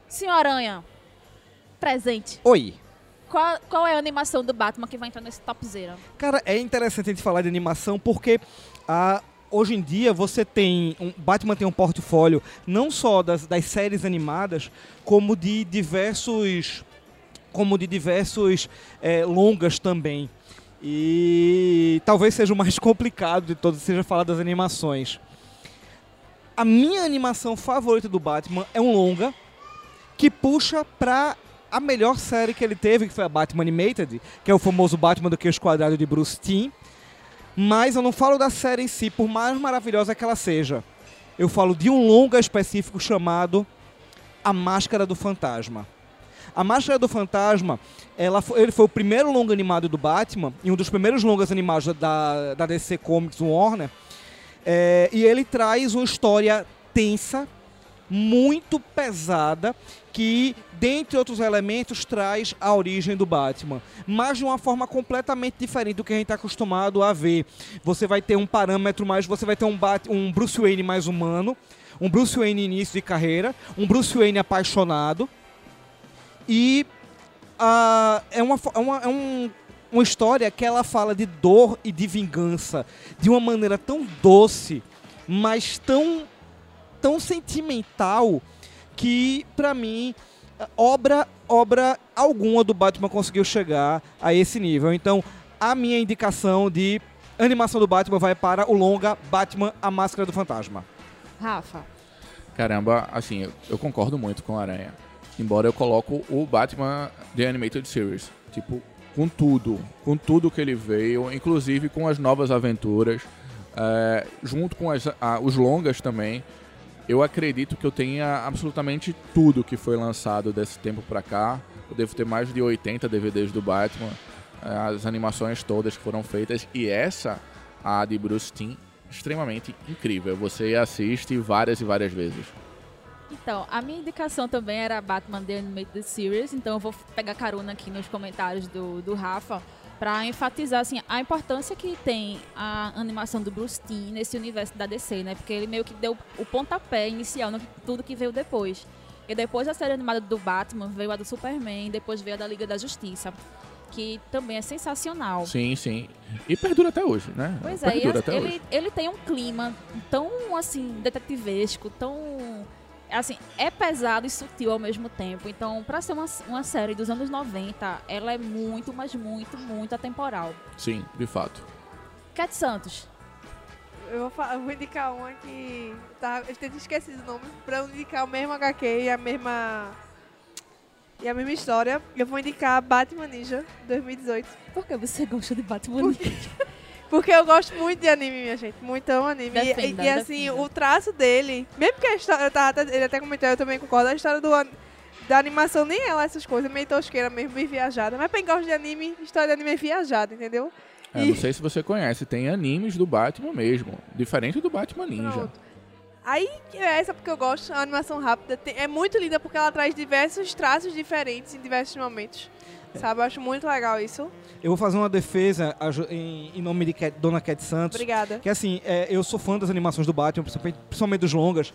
Senhor Aranha, presente. Oi. Qual, qual é a animação do Batman que vai entrar nesse Topzera? Cara, é interessante a gente falar de animação porque ah, hoje em dia você tem. Um, Batman tem um portfólio não só das, das séries animadas, como de diversos. Como de diversos eh, longas também. E talvez seja o mais complicado de todos, seja falar das animações. A minha animação favorita do Batman é um longa que puxa pra a melhor série que ele teve, que foi a Batman Animated, que é o famoso Batman do Queixo Quadrado de Bruce Timm. Mas eu não falo da série em si, por mais maravilhosa que ela seja. Eu falo de um longa específico chamado A Máscara do Fantasma. A Máscara do Fantasma, ela foi, ele foi o primeiro longa animado do Batman, e um dos primeiros longas animados da, da DC Comics Warner. É, e ele traz uma história tensa, muito pesada, que, dentre outros elementos, traz a origem do Batman. Mas de uma forma completamente diferente do que a gente está acostumado a ver. Você vai ter um parâmetro mais. Você vai ter um, Bat, um Bruce Wayne mais humano, um Bruce Wayne início de carreira, um Bruce Wayne apaixonado. E uh, é, uma, é, uma, é um, uma história que ela fala de dor e de vingança de uma maneira tão doce, mas tão, tão sentimental que, pra mim, obra, obra alguma do Batman conseguiu chegar a esse nível. Então, a minha indicação de animação do Batman vai para o longa Batman, a Máscara do Fantasma. Rafa. Caramba, assim, eu, eu concordo muito com a Aranha. Embora eu coloco o Batman The Animated Series. Tipo, com tudo. Com tudo que ele veio, inclusive com as novas aventuras. é, junto com as- a- os longas também. Eu acredito que eu tenha absolutamente tudo que foi lançado desse tempo pra cá. Eu devo ter mais de 80 DVDs do Batman. é, as animações todas que foram feitas. E essa, a de Bruce Timm, extremamente incrível. Você assiste várias e várias vezes. Então, a minha indicação também era Batman The Animated Series, então eu vou pegar carona aqui nos comentários do, do Rafa para enfatizar assim, a importância que tem a animação do Bruce Timm nesse universo da DC, né? Porque ele meio que deu o pontapé inicial no tudo que veio depois. E depois da série animada do Batman, veio a do Superman, depois veio a da Liga da Justiça, que também é sensacional. Sim, sim. E perdura até hoje, né? Pois é, perdura até ele, hoje. ele tem um clima tão, assim, detetivesco, tão... Assim, é pesado e sutil ao mesmo tempo. Então, pra ser uma, uma série dos anos 90, ela é muito, mas muito, muito atemporal. Sim, de fato. Cat Santos. Eu vou, fa- eu vou indicar uma que. Tá, eu tinha esquecido o nome. Pra eu indicar o mesmo HQ e a mesma. E a mesma história. Eu vou indicar Batman Ninja 2018. Por que você gosta de Batman? Porque eu gosto muito de anime, minha gente. Muito amo anime. E- Defenda, e, e, assim, defenda. o traço dele. Mesmo que a história. tava ele até comentou, eu também concordo. A história do, da animação nem é lá essas coisas. Meio tosqueira mesmo, meio viajada. Mas pra quem gosta de anime, história de anime é viajada, entendeu? É, E- não sei se você conhece, tem animes do Batman mesmo. Diferente do Batman Ninja. Pronto. Aí, é essa porque eu gosto, a animação rápida. tem- é muito linda porque ela traz diversos traços diferentes em diversos momentos. Sabe? Eu acho muito legal isso. Eu vou fazer uma defesa em, em nome de Cat- Dona Cat Santos. Obrigada. Que assim, é, eu sou fã das animações do Batman, principalmente, dos longas.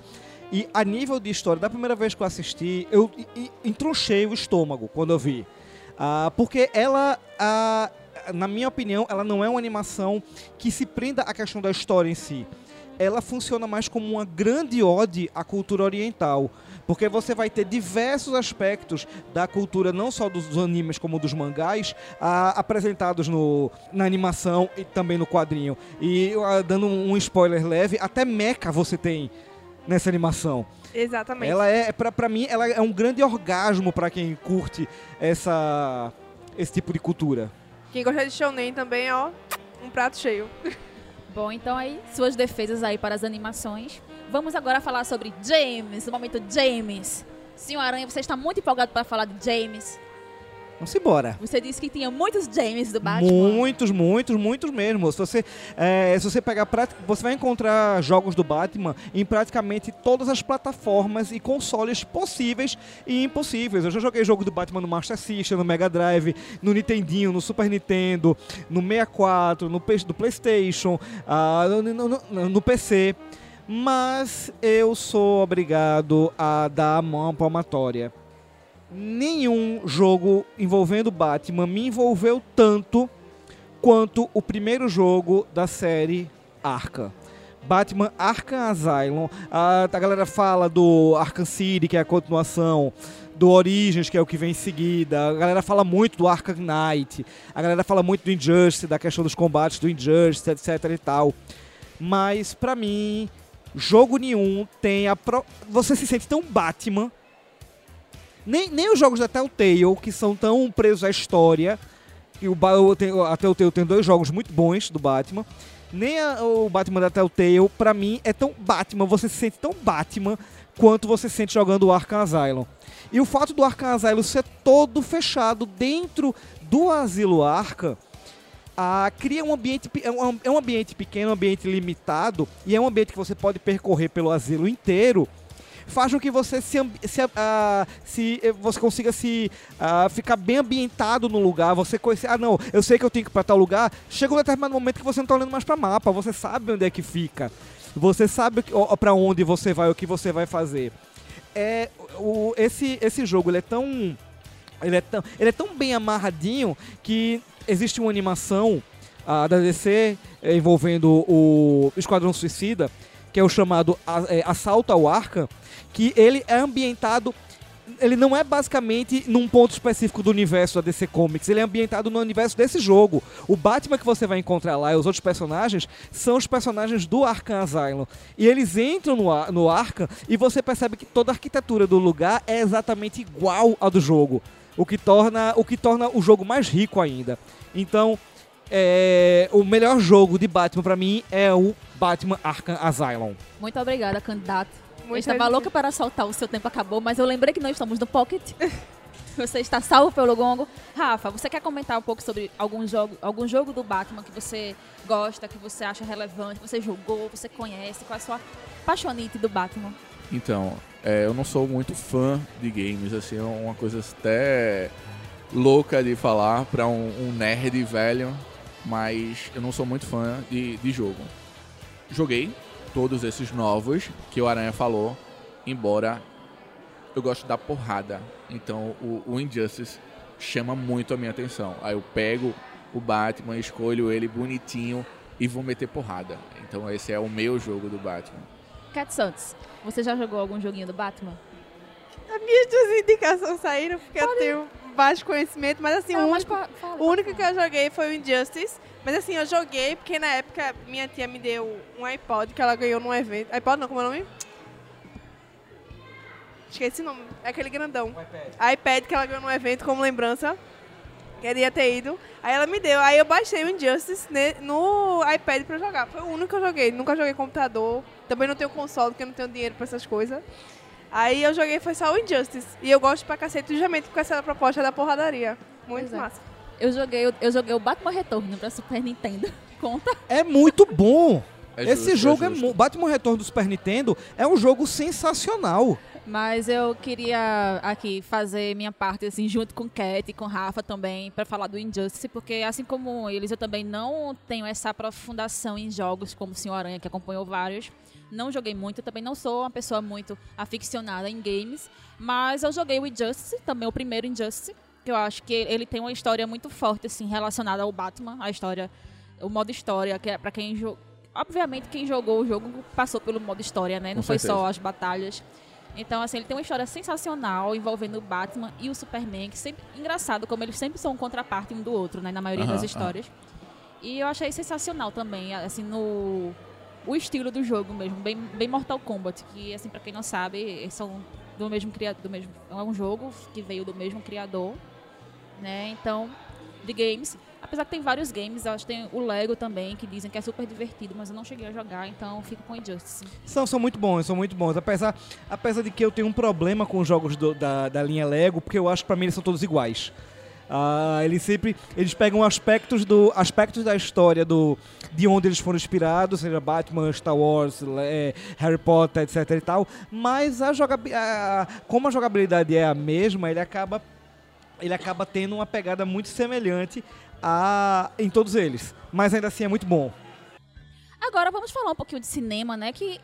E a nível de história, da primeira vez que eu assisti, eu e- e- entronchei o estômago quando eu vi. Ah, porque ela, ah, na minha opinião, ela não é uma animação que se prenda à questão da história em si. Ela funciona mais como uma grande ode à cultura oriental. Porque você vai ter diversos aspectos da cultura, não só dos animes como dos mangás, ah, apresentados no, na animação e também no quadrinho. E ah, dando um spoiler leve, até Mecha você tem nessa animação. Exatamente. Ela é, pra, pra mim, ela é um grande orgasmo pra quem curte essa, esse tipo de cultura. Quem gosta de shounen também, ó, um prato cheio. Bom, então aí, suas defesas aí para as animações. Vamos agora falar sobre James, o momento James. Senhor Aranha, você está muito empolgado para falar de James. Vamos embora. Você disse que tinha muitos James do Batman. Muitos, muitos, muitos mesmo. Se você, é, se você pegar você vai encontrar jogos do Batman em praticamente todas as plataformas e consoles possíveis e impossíveis. Eu já joguei jogo do Batman no Master System, no Mega Drive, no Nintendinho, no Super Nintendo, no 64, no, no PlayStation, ah, no- no- no PC. Mas eu sou obrigado a dar a mão palmatória nenhum jogo envolvendo Batman me envolveu tanto quanto o primeiro jogo da série Arkham. Batman Arkham Asylum. A, a galera fala do Arkham City, que é a continuação, do Origins, que é o que vem em seguida. A galera fala muito do Arkham Knight. A galera fala muito do Injustice, da questão dos combates do Injustice, etc e tal. Mas, pra mim, jogo nenhum tem a... Pro... Você se sente tão Batman nem, nem os jogos da Telltale, que são tão presos à história, que o, Ba- a Telltale tem dois jogos muito bons do Batman, nem a- o Batman da Telltale, pra mim, é tão Batman, você se sente tão Batman quanto você se sente jogando o Arkham Asylum. E o fato do Arkham Asylum ser todo fechado dentro do Asilo Arkham, ah, cria um ambiente, é um, é um ambiente pequeno, um ambiente limitado, e é um ambiente que você pode percorrer pelo asilo inteiro, faz com que você se, se, ah, se, eh, você consiga se ah, ficar bem ambientado no lugar, você conhecer, ah não, eu sei que eu tenho que ir para tal lugar, chega um determinado momento que você não tá olhando mais para mapa, você sabe onde é que fica. Você sabe para onde você vai, o que você vai fazer. É, o, esse, esse jogo ele é tão ele é tão, ele é tão bem amarradinho que existe uma animação ah, da DC eh, envolvendo o Esquadrão Suicida, que é o chamado eh, Assalto ao Arkham, que ele é ambientado ele não é basicamente num ponto específico do universo da DC Comics, ele é ambientado no universo desse jogo. O Batman que você vai encontrar lá e os outros personagens são os personagens do Arkham Asylum. E eles entram no, no Arkham e você percebe que toda a arquitetura do lugar é exatamente igual à do jogo. O que torna o, que torna o jogo mais rico ainda. Então, é, o melhor jogo de Batman pra mim é o Batman Arkham Asylum. Muito obrigada, candidato. eu Muito estava obrigada. louca para soltar o seu tempo acabou, mas eu lembrei que nós estamos no Pocket. Você está salvo pelo gongo. Rafa, você quer comentar um pouco sobre algum jogo, algum jogo do Batman que você gosta, que você acha relevante, que você jogou, você conhece? Qual é a sua paixonite do Batman? Então, é, eu não sou muito fã de games, assim, é uma coisa até louca de falar pra um, um nerd velho, mas eu não sou muito fã de, de jogo. Joguei todos esses novos que o Aranha falou, embora eu gosto da porrada. Então o, o Injustice chama muito a minha atenção. Aí eu pego o Batman, escolho ele bonitinho e vou meter porrada. Então esse é o meu jogo do Batman. Cat Santos, você já jogou algum joguinho do Batman? As minhas duas indicações saíram porque eu tenho baixo conhecimento, mas assim, Não, o mas único, fa- fala, o único que eu joguei foi o Injustice. Mas assim, eu joguei porque na época minha tia me deu um iPod que ela ganhou num evento. iPod não, como é o nome? Esqueci o nome. É aquele grandão. iPad que ela ganhou num evento como lembrança. Queria ter ido. Aí ela me deu. Aí eu baixei o Injustice no iPad pra jogar. Foi o único que eu joguei. Nunca joguei computador. Também não tenho console, porque eu não tenho dinheiro pra essas coisas. Aí eu joguei foi só o Injustice. E eu gosto pra cacete justamente com essa proposta da porradaria. Muito Pois é. massa. Eu joguei, eu, eu joguei o Batman Retorno pra Super Nintendo. Conta? É muito bom. É Esse justo, jogo é é, justo. mu- Batman Retorno do Super Nintendo é um jogo sensacional. Mas eu queria aqui fazer minha parte assim junto com Cat e com Rafa também para falar do Injustice, porque assim como eles eu também não tenho essa aprofundação em jogos como o Senhor Aranha que acompanhou vários. Não joguei muito, também não sou uma pessoa muito aficionada em games, mas eu joguei o Injustice, também o primeiro Injustice, que eu acho que ele tem uma história muito forte assim relacionada ao Batman, a história, o modo história que é para quem jogou Obviamente, quem jogou o jogo passou pelo modo história, né? Não Com foi certeza. só as batalhas. Então, assim, ele tem uma história sensacional envolvendo o Batman e o Superman, que sempre. Engraçado, como eles sempre são contraparte um do outro, né? Na maioria das histórias. E eu achei sensacional também, assim, no. O estilo do jogo mesmo, bem, bem Mortal Kombat, que, assim, pra quem não sabe, são do mesmo criador. Do mesmo, é um jogo que veio do mesmo criador, né? Então, de games. Apesar que tem vários games, acho que tem o Lego também, que dizem que é super divertido, mas eu não cheguei a jogar, então fico com Injustice. São, são muito bons, são muito bons. Apesar, apesar de que eu tenho um problema com os jogos do- da, da linha Lego, porque eu acho que pra mim eles são todos iguais. Ah, eles sempre eles pegam aspectos do aspectos da história do de onde eles foram inspirados, seja Batman, Star Wars, é, Harry Potter, etc e tal. Mas a jogabi- a- como a jogabilidade é a mesma, ele acaba ele acaba tendo uma pegada muito semelhante a em todos eles. Mas ainda assim é muito bom. Agora vamos falar um pouquinho de cinema, né? Que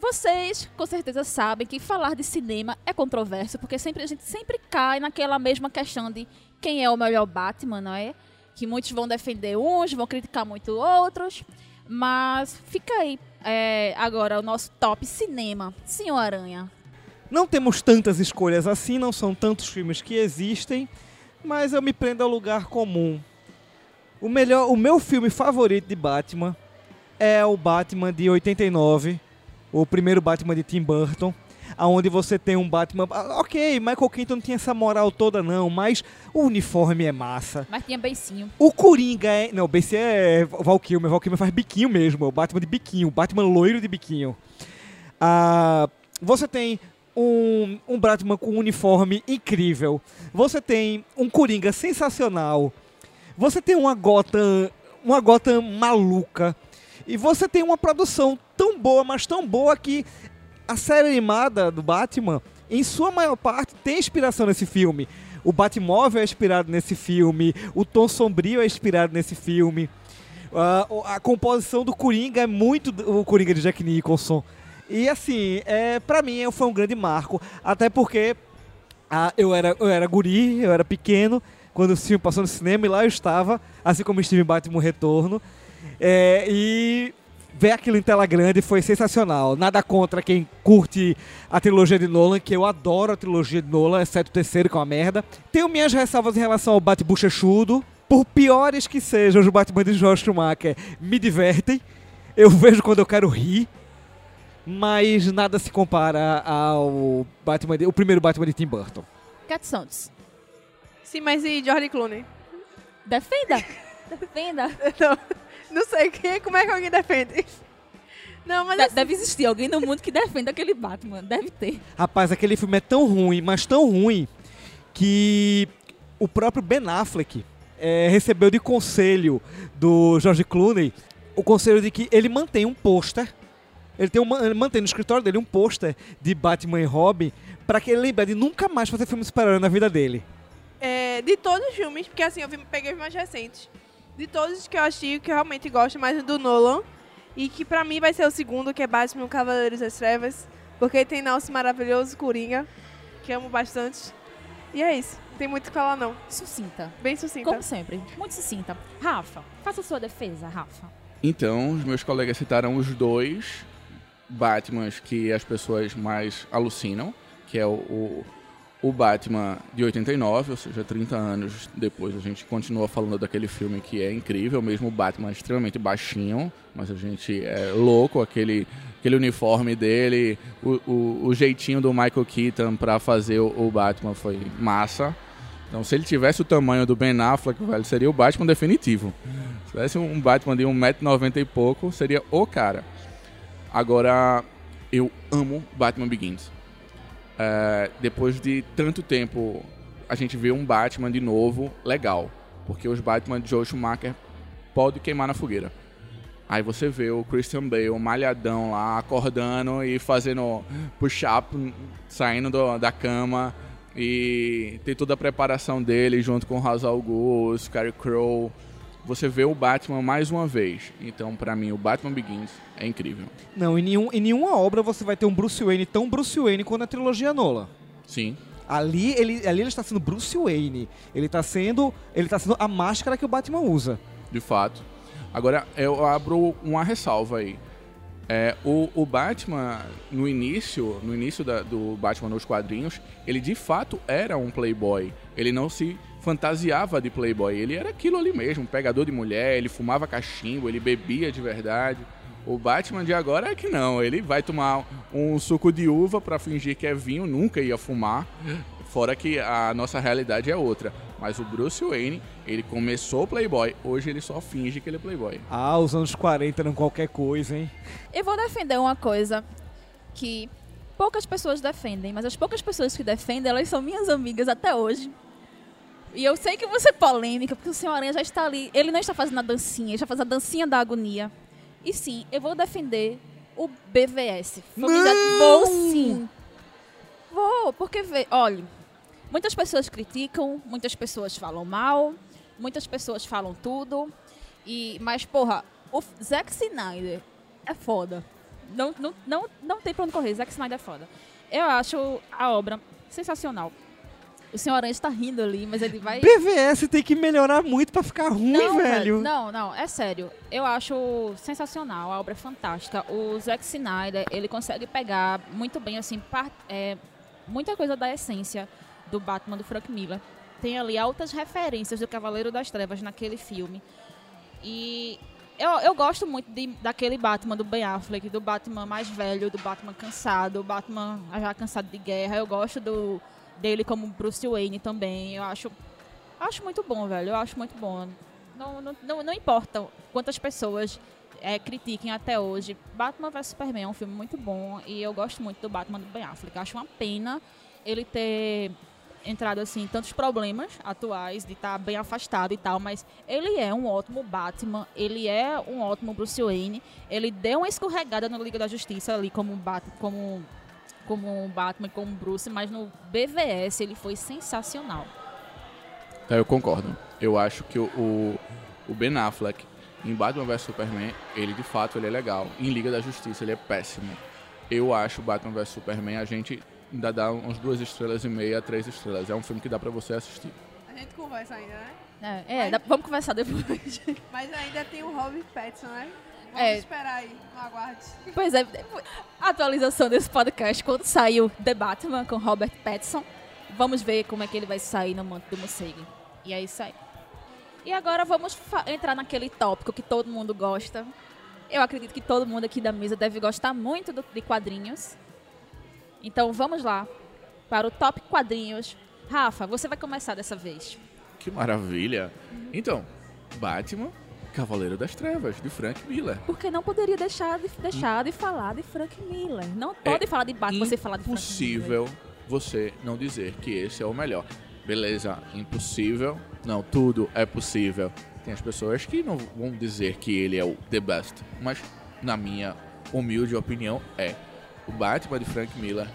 vocês com certeza sabem que falar de cinema é controverso, porque sempre a gente sempre cai naquela mesma questão de quem é o melhor Batman, não é? Que muitos vão defender uns, vão criticar muito outros. Mas fica aí é, agora o nosso top cinema. Senhor Aranha. Não temos tantas escolhas assim, não são tantos filmes que existem, mas eu me prendo ao lugar comum. O melhor, o meu filme favorito de Batman é o Batman de 89, o primeiro Batman de Tim Burton, aonde você tem um Batman, ah, OK, Michael Keaton não tinha essa moral toda não, mas o uniforme é massa. Mas tinha beicinho. O Coringa é. Não, o BC é Val Kilmer. Val Kilmer faz biquinho mesmo. É o Batman de biquinho. O Batman loiro de biquinho. Ah, você tem um, um Batman com um uniforme incrível. Você tem um Coringa sensacional. Você tem uma Gotham. Uma Gotham maluca. E você tem uma produção tão boa, mas tão boa que a série animada do Batman, em sua maior parte, tem inspiração nesse filme. O Batmóvel é inspirado nesse filme, o tom sombrio é inspirado nesse filme. O- a composição do Coringa é muito o Coringa de Jack Nicholson. E assim, é, para mim é- foi um grande marco, até porque ah, eu, era, eu era guri, eu era pequeno, quando o filme passou no cinema e lá eu estava, assim como estive em Batman Retorno. É, e ver aquilo em tela grande foi sensacional. Nada contra quem curte a trilogia de Nolan, que eu adoro a trilogia de Nolan, exceto o terceiro, que é uma merda. Tenho minhas ressalvas em relação ao Bate-Buchechudo. Por piores que sejam os Batman de Josh Schumacher, me divertem. Eu vejo quando eu quero rir. Mas nada se compara ao Batman de- o primeiro Batman de Tim Burton. Cat Santos. Sim, mas e George Clooney? Defenda. Defenda. Não, não sei quem, como é que alguém defende. Não, mas De- assim, deve existir alguém no mundo que defenda aquele Batman. Deve ter. Rapaz, aquele filme é tão ruim, mas tão ruim, que o próprio Ben Affleck eh, recebeu de conselho do George Clooney o conselho de que ele mantém um pôster. Ele, tem uma, ele mantém no escritório dele um pôster de Batman e Robin para que ele lembre de nunca mais fazer filme super-herói na vida dele. é, de todos os filmes, porque assim, eu vi- peguei os mais recentes. De todos os que eu achei, que eu realmente gosto mais é do Nolan. E que pra mim vai ser o segundo, que é Batman Cavaleiros das Trevas. Porque tem Nelson maravilhoso, Coringa, que amo bastante. E é isso. Não tem muito o que falar, não. Sucinta. Bem sucinta. Como sempre. Muito sucinta. Rafa, faça sua defesa, Rafa. Então, os meus colegas citaram os dois Batmans que as pessoas mais alucinam, que é o, o, o Batman de 89, ou seja, 30 anos depois a gente continua falando daquele filme que é incrível, mesmo o Batman extremamente baixinho, mas a gente é louco, aquele, aquele uniforme dele, o, o, o jeitinho do Michael Keaton pra fazer o, o Batman foi massa. Então, se ele tivesse o tamanho do Ben Affleck, velho, seria o Batman definitivo. Se tivesse um Batman de 1,90m e pouco, seria o cara. Agora, eu amo Batman Begins. É, depois de tanto tempo, a gente vê um Batman de novo legal. Porque os Batman de Joe Schumacher pode queimar na fogueira. Aí você vê o Christian Bale malhadão lá, acordando e fazendo push-up, saindo do- da cama. E tem toda a preparação dele junto com o Ra's al Ghul, o Scarecrow. Você vê o Batman mais uma vez. Então, pra mim, o Batman Begins é incrível. Não, em, nenhum, em nenhuma obra você vai ter um Bruce Wayne tão Bruce Wayne quanto a trilogia Nolan. Sim. Ali ele, ali ele está sendo Bruce Wayne. Ele está sendo, ele está sendo a máscara que o Batman usa. de fato. Agora, eu abro uma ressalva aí. É, o, o Batman, no início, no início da- do Batman nos quadrinhos, ele de fato era um playboy. Ele não se fantasiava de playboy. Ele era aquilo ali mesmo, um pegador de mulher, ele fumava cachimbo, ele bebia de verdade. O Batman de agora é que não, ele vai tomar um suco de uva pra fingir que é vinho, nunca ia fumar. Fora que a nossa realidade é outra. Mas o Bruce Wayne, ele começou playboy, hoje ele só finge que ele é playboy. Ah, os anos 40 eram qualquer coisa, hein? Eu vou defender uma coisa que poucas pessoas defendem, mas as poucas pessoas que defendem, elas são minhas amigas até hoje. E eu sei que você é polêmica, porque o senhor Aranha já está ali. Ele não está fazendo a dancinha, ele está fazendo a dancinha da agonia. E sim, eu vou defender o BVS. Família-! Vou sim. Vou, porque, vê, olha, muitas pessoas criticam, muitas pessoas falam mal, muitas pessoas falam tudo. E, mas, porra, o Zack Snyder é foda. Não, não, não, não tem pra onde correr, Zack Snyder é foda. Eu acho a obra sensacional. O senhor Aranha está rindo ali, mas ele vai. BVS tem que melhorar muito pra ficar ruim, Não, velho. Não, não, é sério. Eu acho sensacional, a obra é fantástica. O Zack Snyder, ele consegue pegar muito bem, assim, par- é, muita coisa da essência do Batman do Frank Miller. Tem ali altas referências do Cavaleiro das Trevas naquele filme. E eu, eu gosto muito de- daquele Batman do Ben Affleck, do Batman mais velho, do Batman cansado, o Batman já cansado de guerra. Eu gosto do, dele como Bruce Wayne também. Eu acho, acho muito bom, velho. Eu acho muito bom. Não, não, não, não importa quantas pessoas é, critiquem até hoje. Batman vs Superman é um filme muito bom e eu gosto muito do Batman do Ben Affleck. Acho uma pena ele ter entrado assim tantos problemas atuais de estar bem afastado e tal, mas ele é um ótimo Batman, ele é um ótimo Bruce Wayne. Ele deu uma escorregada no Liga da Justiça ali como Bat como como Batman, como Bruce, mas no BVS ele foi sensacional. Tá, eu concordo. Eu acho que o, o, o Ben Affleck em Batman vs Superman, ele de fato ele é legal. Em Liga da Justiça ele é péssimo. Eu acho Batman vs Superman a gente ainda dá uns duas estrelas e meia, três estrelas. É um filme que dá pra você assistir. A gente conversa ainda, né? É, é, dá- vamos conversar depois. Mas ainda tem o Robin Pattinson, né? Vamos É. esperar aí, no aguarde. Pois é, a atualização desse podcast, quando saiu The Batman com Robert Pattinson, vamos ver como é que ele vai sair no manto do morcego. E é isso aí. E agora vamos entrar naquele tópico que todo mundo gosta. Eu acredito que todo mundo aqui da mesa deve gostar muito do- de quadrinhos. Então vamos lá para o top quadrinhos. Rafa, você vai começar dessa vez. Que maravilha! Então, Batman, Cavaleiro das Trevas, de Frank Miller. Porque não poderia deixar de, deixar de falar de Frank Miller. Não pode falar de Batman sem falar de Frank Miller. Impossível você não dizer que esse é o melhor. Beleza, impossível. Não, tudo é possível. Tem as pessoas que não vão dizer que ele é o the best, mas na minha humilde opinião é. O Batman de Frank Miller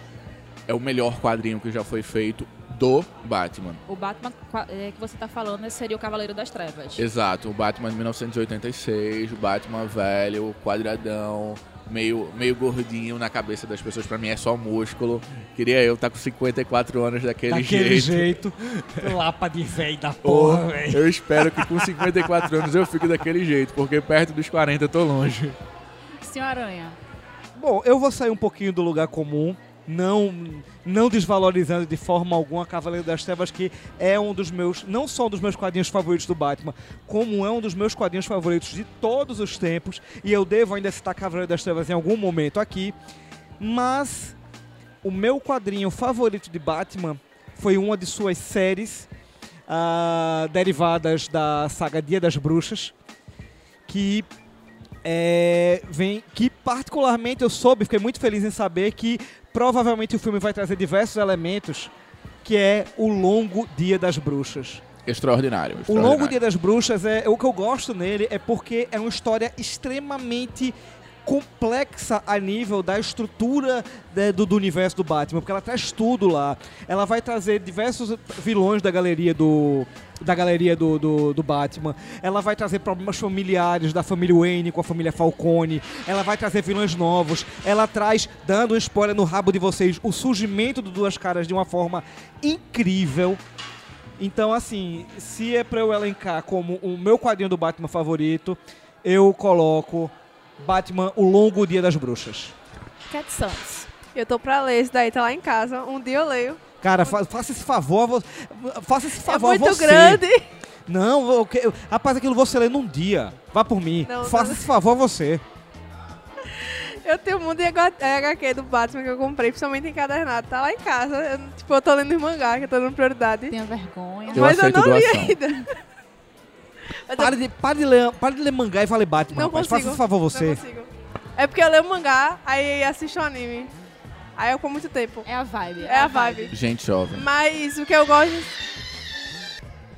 é o melhor quadrinho que já foi feito do Batman. O Batman é, que você tá falando seria o Cavaleiro das Trevas. Exato, o Batman de 1986, o Batman velho, quadradão, meio, meio gordinho na cabeça das pessoas. Pra mim é só músculo. Queria eu estar com 54 anos daquele, Daquele jeito. jeito. Lapa de véi da Porra, porra, velho. eu espero que com 54 anos eu fique daquele jeito, porque perto dos 40 eu tô longe. Senhor Aranha. Bom, eu vou sair um pouquinho do lugar comum, não não desvalorizando de forma alguma Cavaleiro das Trevas, que é um dos meus, não só um dos meus quadrinhos favoritos do Batman, como é um dos meus quadrinhos favoritos de todos os tempos, e eu devo ainda citar Cavaleiro das Trevas em algum momento aqui, mas o meu quadrinho favorito de Batman foi uma de suas séries ah, derivadas da saga Dia das Bruxas, que é, vem que particularmente eu soube, fiquei muito feliz em saber que provavelmente o filme vai trazer diversos elementos, que é o longo Dia das Bruxas. Extraordinário. O extraordinário. longo Dia das Bruxas é o que eu gosto nele é porque é uma história extremamente complexa a nível da estrutura né, do, do universo do Batman, porque ela traz tudo lá. Ela vai trazer diversos vilões da galeria do da galeria do, do, do Batman. Ela vai trazer problemas familiares da família Wayne com a família Falcone. Ela vai trazer vilões novos. Ela traz, dando um spoiler no rabo de vocês, o surgimento do Duas Caras de uma forma incrível. Então, assim, se é pra eu elencar como o meu quadrinho do Batman favorito, eu coloco Batman, O Longo Dia das Bruxas. Cat Santos. Eu tô pra ler esse daí, tá lá em casa. Um dia eu leio. Cara, fa- faça esse favor, vo- faça esse É favor a muito você. grande. Não, eu, que- eu- rapaz, aquilo você lê num dia. Vá por mim. Não, faça não. esse favor a você. Eu tenho um monte de HQ do Batman que eu comprei, principalmente encadernado. Tá lá em casa. Eu, tipo, eu tô lendo os mangá, que eu tô dando prioridade. Tenha vergonha. Eu Mas eu não li doação. ainda. Pare de, pare, de ler, pare de ler mangá e fale Batman, não rapaz. consigo. Faça esse favor a Não você. consigo. É porque eu leio mangá, aí assisto um anime. Aí eu com muito tempo. É a vibe. É a vibe. Gente jovem. Mas o que eu gosto.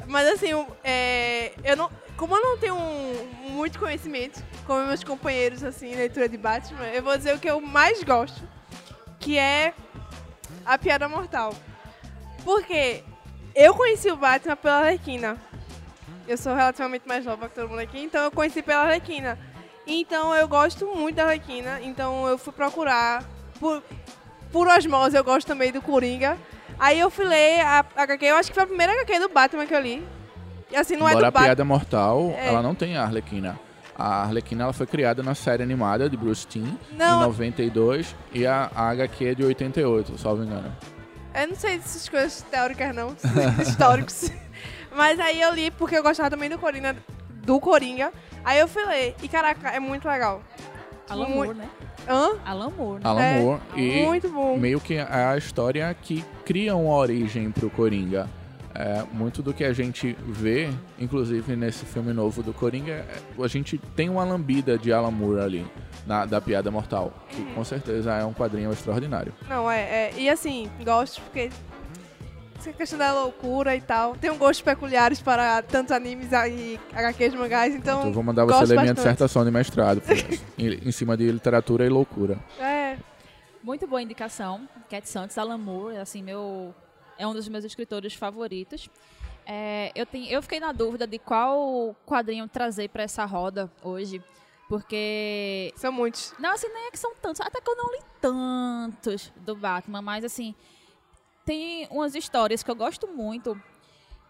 Mas assim, é, eu não, como eu não tenho um- muito conhecimento, como meus companheiros assim, em leitura de Batman, eu vou dizer o que eu mais gosto, que é a piada mortal. Porque eu conheci o Batman pela Arlequina. Eu sou relativamente mais nova que todo mundo aqui, então eu conheci pela Arlequina. Então eu gosto muito da Arlequina, então eu fui procurar. Por, por osmose, eu gosto também do Coringa. Aí eu fui ler a HQ, eu acho que foi a primeira HQ do Batman que eu li. E assim, não Embora é a do Batman. Piada Mortal, É. ela não tem a Arlequina. A Arlequina ela foi criada na série animada de Bruce Timm, em Não, 92, e a, a HQ é de 88, salvo engano. eu não sei dessas coisas teóricas não, históricos. Mas aí eu li porque eu gostava também do Coringa, do Coringa. Aí eu fui ler. E caraca, é muito legal. Alan Moore, né? Hã? Alan Moore, né? Alan É, Moore. E Muito bom. meio que é a história que cria uma origem pro Coringa. É, muito do que a gente vê, inclusive nesse filme novo do Coringa, é- a gente tem uma lambida de Alan Moore ali, na, da Piada Mortal, que com certeza é um quadrinho extraordinário. Não, é, é. E assim, gosto porque. Essa questão da loucura e tal. Tem um gostos peculiares para tantos animes e HQs mangás, então. Então eu vou mandar você gosto ler minha dissertação de mestrado, em, em cima de literatura e loucura. É. Muito boa indicação. Cat Santos, Alan Moore, assim, meu, é um dos meus escritores favoritos. É, eu, tenho, eu fiquei na dúvida de qual quadrinho trazer para essa roda hoje, porque São muitos. Não, assim, nem é que são tantos. Até que eu não li tantos do Batman, mas assim, tem umas histórias que eu gosto muito,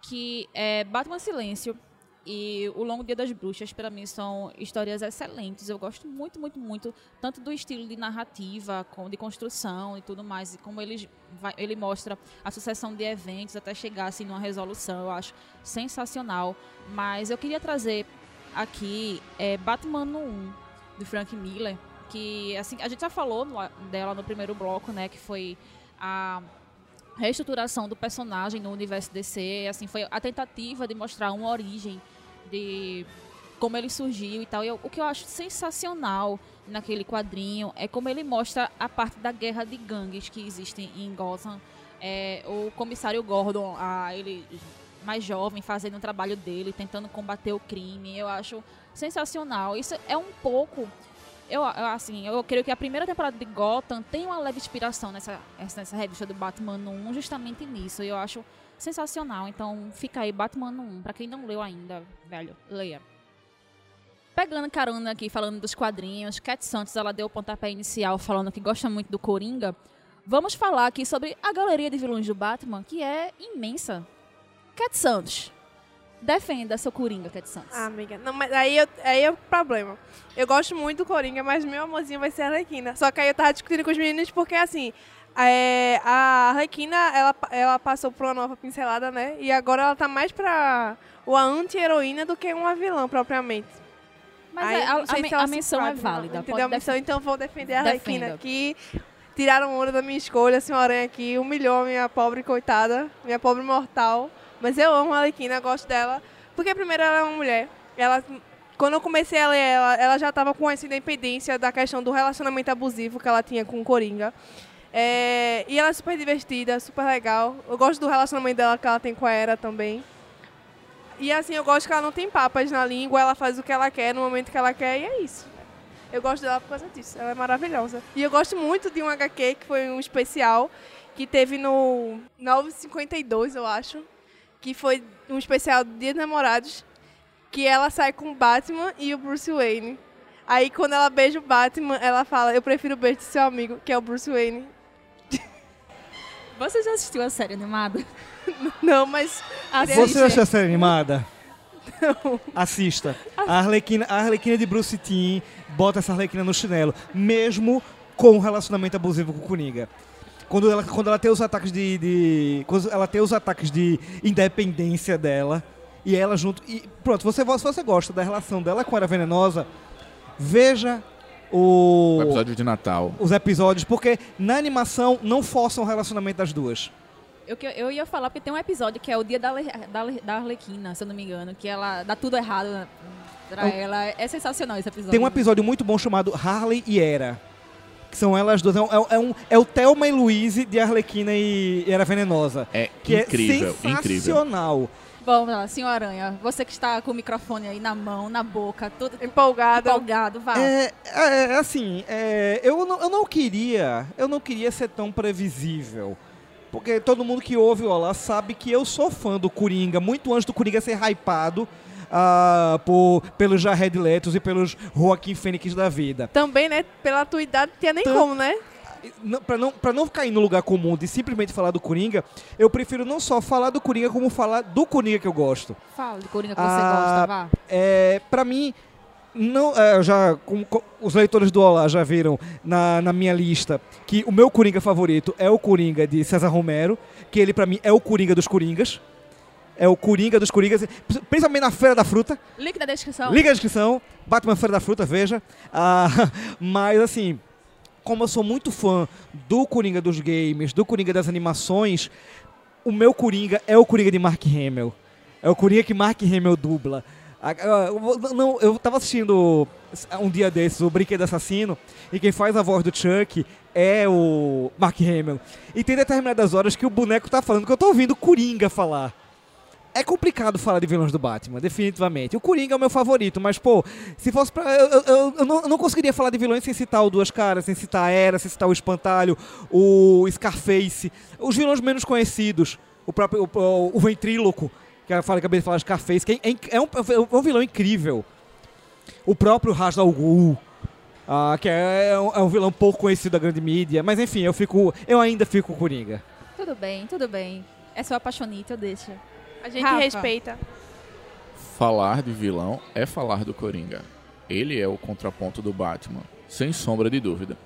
que é Batman Silêncio e O Longo Dia das Bruxas, para mim, são histórias excelentes. Eu gosto muito, muito, muito, tanto do estilo de narrativa, como de construção e tudo mais, e como ele, vai- ele mostra a sucessão de eventos até chegar assim, numa resolução. Eu acho sensacional. Mas eu queria trazer aqui é, Batman no 1, do Frank Miller, que assim, a gente já falou no- dela no primeiro bloco, né, que foi a reestruturação do personagem no universo DC, assim, foi a tentativa de mostrar uma origem de como ele surgiu e tal. E eu- o que eu acho sensacional naquele quadrinho é como ele mostra a parte da guerra de gangues que existem em Gotham. É, o comissário Gordon, a, ele mais jovem, fazendo o trabalho dele, tentando combater o crime. Eu acho sensacional. Isso é um pouco. Eu, assim, eu creio que a primeira temporada de Gotham tem uma leve inspiração nessa, essa- nessa revista do Batman no 1, justamente nisso. E eu acho sensacional. Então, fica aí, Batman no 1. Pra quem não leu ainda, velho, leia. Pegando carona aqui, falando dos quadrinhos, Cat Santos, ela deu o pontapé inicial falando que gosta muito do Coringa. Vamos falar aqui sobre a galeria de vilões do Batman, que é imensa. Cat Santos, defenda seu Coringa, Cat Santos. Ah, amiga. Não, mas aí, eu, aí é o problema. Eu gosto muito do Coringa, mas meu amorzinho vai ser a Arlequina. Só que aí eu tava discutindo com os meninos porque, assim, é, a Arlequina, ela, ela passou por uma nova pincelada, né? E agora ela tá mais pra uma anti-heroína do que uma vilã, propriamente. Mas Aí é, a, não a se ela a menção é válida. Entendeu pode a menção? Então vou defender a Arlequina, que tiraram ouro da minha escolha, a senhora aqui, humilhou a minha pobre coitada, minha pobre mortal. Mas eu amo a Arlequina, gosto dela. Porque primeiro ela é uma mulher. Ela, quando eu comecei a ler ela, ela já estava com essa independência da questão do relacionamento abusivo que ela tinha com o Coringa. É, e ela é super divertida, super legal. Eu gosto do relacionamento dela que ela tem com a Era também. E assim, eu gosto que ela não tem papas na língua, ela faz o que ela quer no momento que ela quer e é isso. Eu gosto dela por causa disso, ela é maravilhosa. E eu gosto muito de um HQ que foi um especial que teve no 952, eu acho, que foi um especial de Dia dos Namorados, que ela sai com o Batman e o Bruce Wayne. Aí quando ela beija o Batman, ela fala: "Eu prefiro o beijo do seu amigo, que é o Bruce Wayne". Você já assistiu a série animada? Não, mas Assiste. Você achou a série animada? Assista. A Arlequina, a Arlequina de Bruce Timm bota essa Arlequina no chinelo, mesmo com um relacionamento abusivo com o Coringa. Quando ela, quando ela tem os ataques de, de- Quando ela tem os ataques de independência dela, e ela junto. E pronto, você, se você gosta da relação dela com a Era Venenosa, veja o, O episódio de Natal. os episódios, porque na animação não forçam o relacionamento das duas. Eu, que- eu ia falar porque tem um episódio que é o dia da, da, da Arlequina, se eu não me engano, que ela dá tudo errado pra ela. É sensacional esse episódio. Tem um episódio muito bom chamado Harley e Era. Que são elas duas. É, um- é um- é o Thelma e Louise de Arlequina e Era Venenosa. É Que incrível, é incrível. sensacional. Vamos lá, senhor Aranha. Você que está com o microfone aí na mão, na boca, todo Empolgado. empolgado, vá. É, é, é assim, é, eu, não, eu não queria, eu não queria ser tão previsível. Porque todo mundo que ouve o Olá sabe que eu sou fã do Coringa, muito antes do Coringa ser hypado ah, por, pelos Jared Letos e pelos Joaquim Fênix da vida. Também, né? Pela tua idade, não tinha nem Tam- como, né? Não, pra, não, pra não cair no lugar comum de simplesmente falar do Coringa, eu prefiro não só falar do Coringa, como falar do Coringa que eu gosto. Fala de Coringa que você Ah, gosta, vá. É, pra mim, não, é, já, como co- os leitores do Olá já viram na, na minha lista que o meu Coringa favorito é o Coringa de César Romero, que ele pra mim é o Coringa dos Coringas. É o Coringa dos Coringas, principalmente na Feira da Fruta. Link na descrição. Liga na descrição, Batman Feira da Fruta, veja. Ah, mas assim, como eu sou muito fã do Coringa dos games, do Coringa das animações, o meu Coringa é o Coringa de Mark Hamill. É o Coringa que Mark Hamill dubla. Ah, Não, eu tava assistindo um dia desses o Brinquedo Assassino e quem faz a voz do Chuck é o Mark Hamill. E tem determinadas horas que o boneco tá falando que eu tô ouvindo o Coringa falar. É complicado falar de vilões do Batman, definitivamente. O Coringa é o meu favorito, mas, pô, se fosse pra. Eu, eu- eu- não, eu não conseguiria falar de vilões sem citar o Duas Caras, sem citar a Era, sem citar o Espantalho, o Scarface, os vilões menos conhecidos, o próprio. O, o Ventríloco, que eu acabei de falar Scarface, que é, é um, é um vilão incrível. O próprio Ra's al Ghul, ah, que é, é um, é um vilão pouco conhecido da grande mídia, mas enfim, eu fico. Eu ainda fico com o Coringa. Tudo bem, tudo bem. É seu apaixonite, eu deixo. A gente Rafa. respeita. Falar de vilão é falar do Coringa. Ele é o contraponto do Batman, sem sombra de dúvida.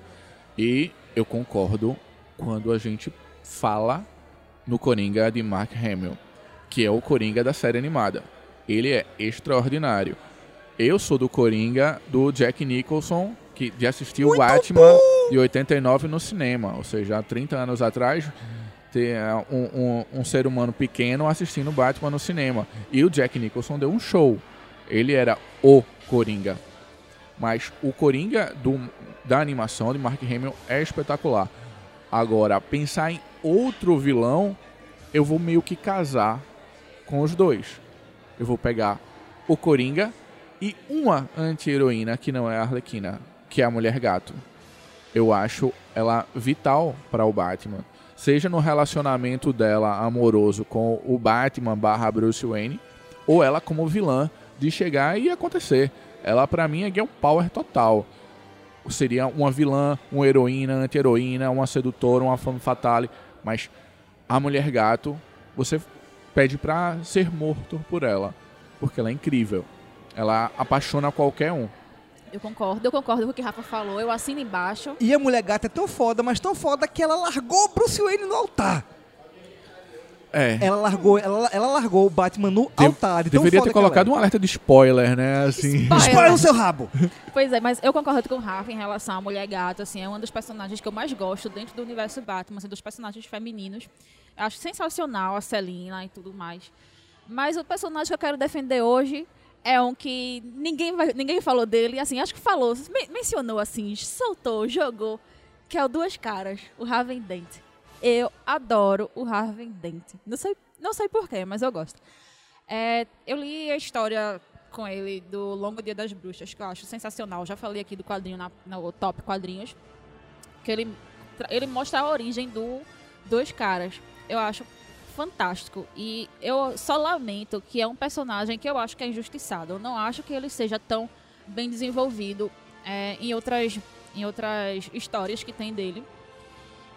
E eu concordo quando a gente fala no Coringa de Mark Hamill, que é o Coringa da série animada. Ele é extraordinário. Eu sou do Coringa do Jack Nicholson, que de assistir o Batman de 89 no cinema, ou seja, há 30 anos atrás, ter é, um, um- um ser humano pequeno assistindo Batman no cinema. E o Jack Nicholson deu um show. Ele era o Coringa. Mas o Coringa do- da animação de Mark Hamill é espetacular. Agora, pensar em outro vilão, eu vou meio que casar com os dois. Eu vou pegar o Coringa e uma anti-heroína que não é a Arlequina, que é a Mulher Gato. Eu acho ela vital para o Batman. Seja no relacionamento dela amoroso com o Batman barra Bruce Wayne, ou ela como vilã de chegar e acontecer. Ela pra mim é girl power total. Seria uma vilã, uma heroína, anti-heroína, uma sedutora, uma femme fatale. Mas a Mulher Gato, você pede pra ser morto por ela. Porque ela é incrível. Ela apaixona qualquer um. Eu concordo, eu concordo com o que o Rafa falou. Eu assino embaixo. E a mulher gata é tão foda, mas tão foda que ela largou o Bruce Wayne no altar. É. Ela largou, ela, ela largou o Batman no De- altar. de Deveria foda ter colocado um alerta de spoiler, né? Assim. Spoiler. No seu rabo. Pois é, mas eu concordo com o Rafa em relação à Mulher Gato, assim, é uma dos personagens que eu mais gosto dentro do universo Batman, assim, dos personagens femininos. Eu acho sensacional a Celina e tudo mais. Mas o personagem que eu quero defender hoje é um que ninguém, vai- ninguém falou dele, assim, acho que falou, men- mencionou assim, soltou, jogou, que é o Duas Caras, o Raven Dent. Eu adoro o Raven Dent. Não sei, não sei porquê, mas eu gosto. É, eu li a história com ele do Longo Dia das Bruxas, que eu acho sensacional. Já falei aqui do quadrinho na, no top quadrinhos. Que ele, ele mostra a origem do Dois Caras. Eu acho fantástico. E eu só lamento que é um personagem que eu acho que é injustiçado. Eu não acho que ele seja tão bem desenvolvido é, em, outras, em outras histórias que tem dele.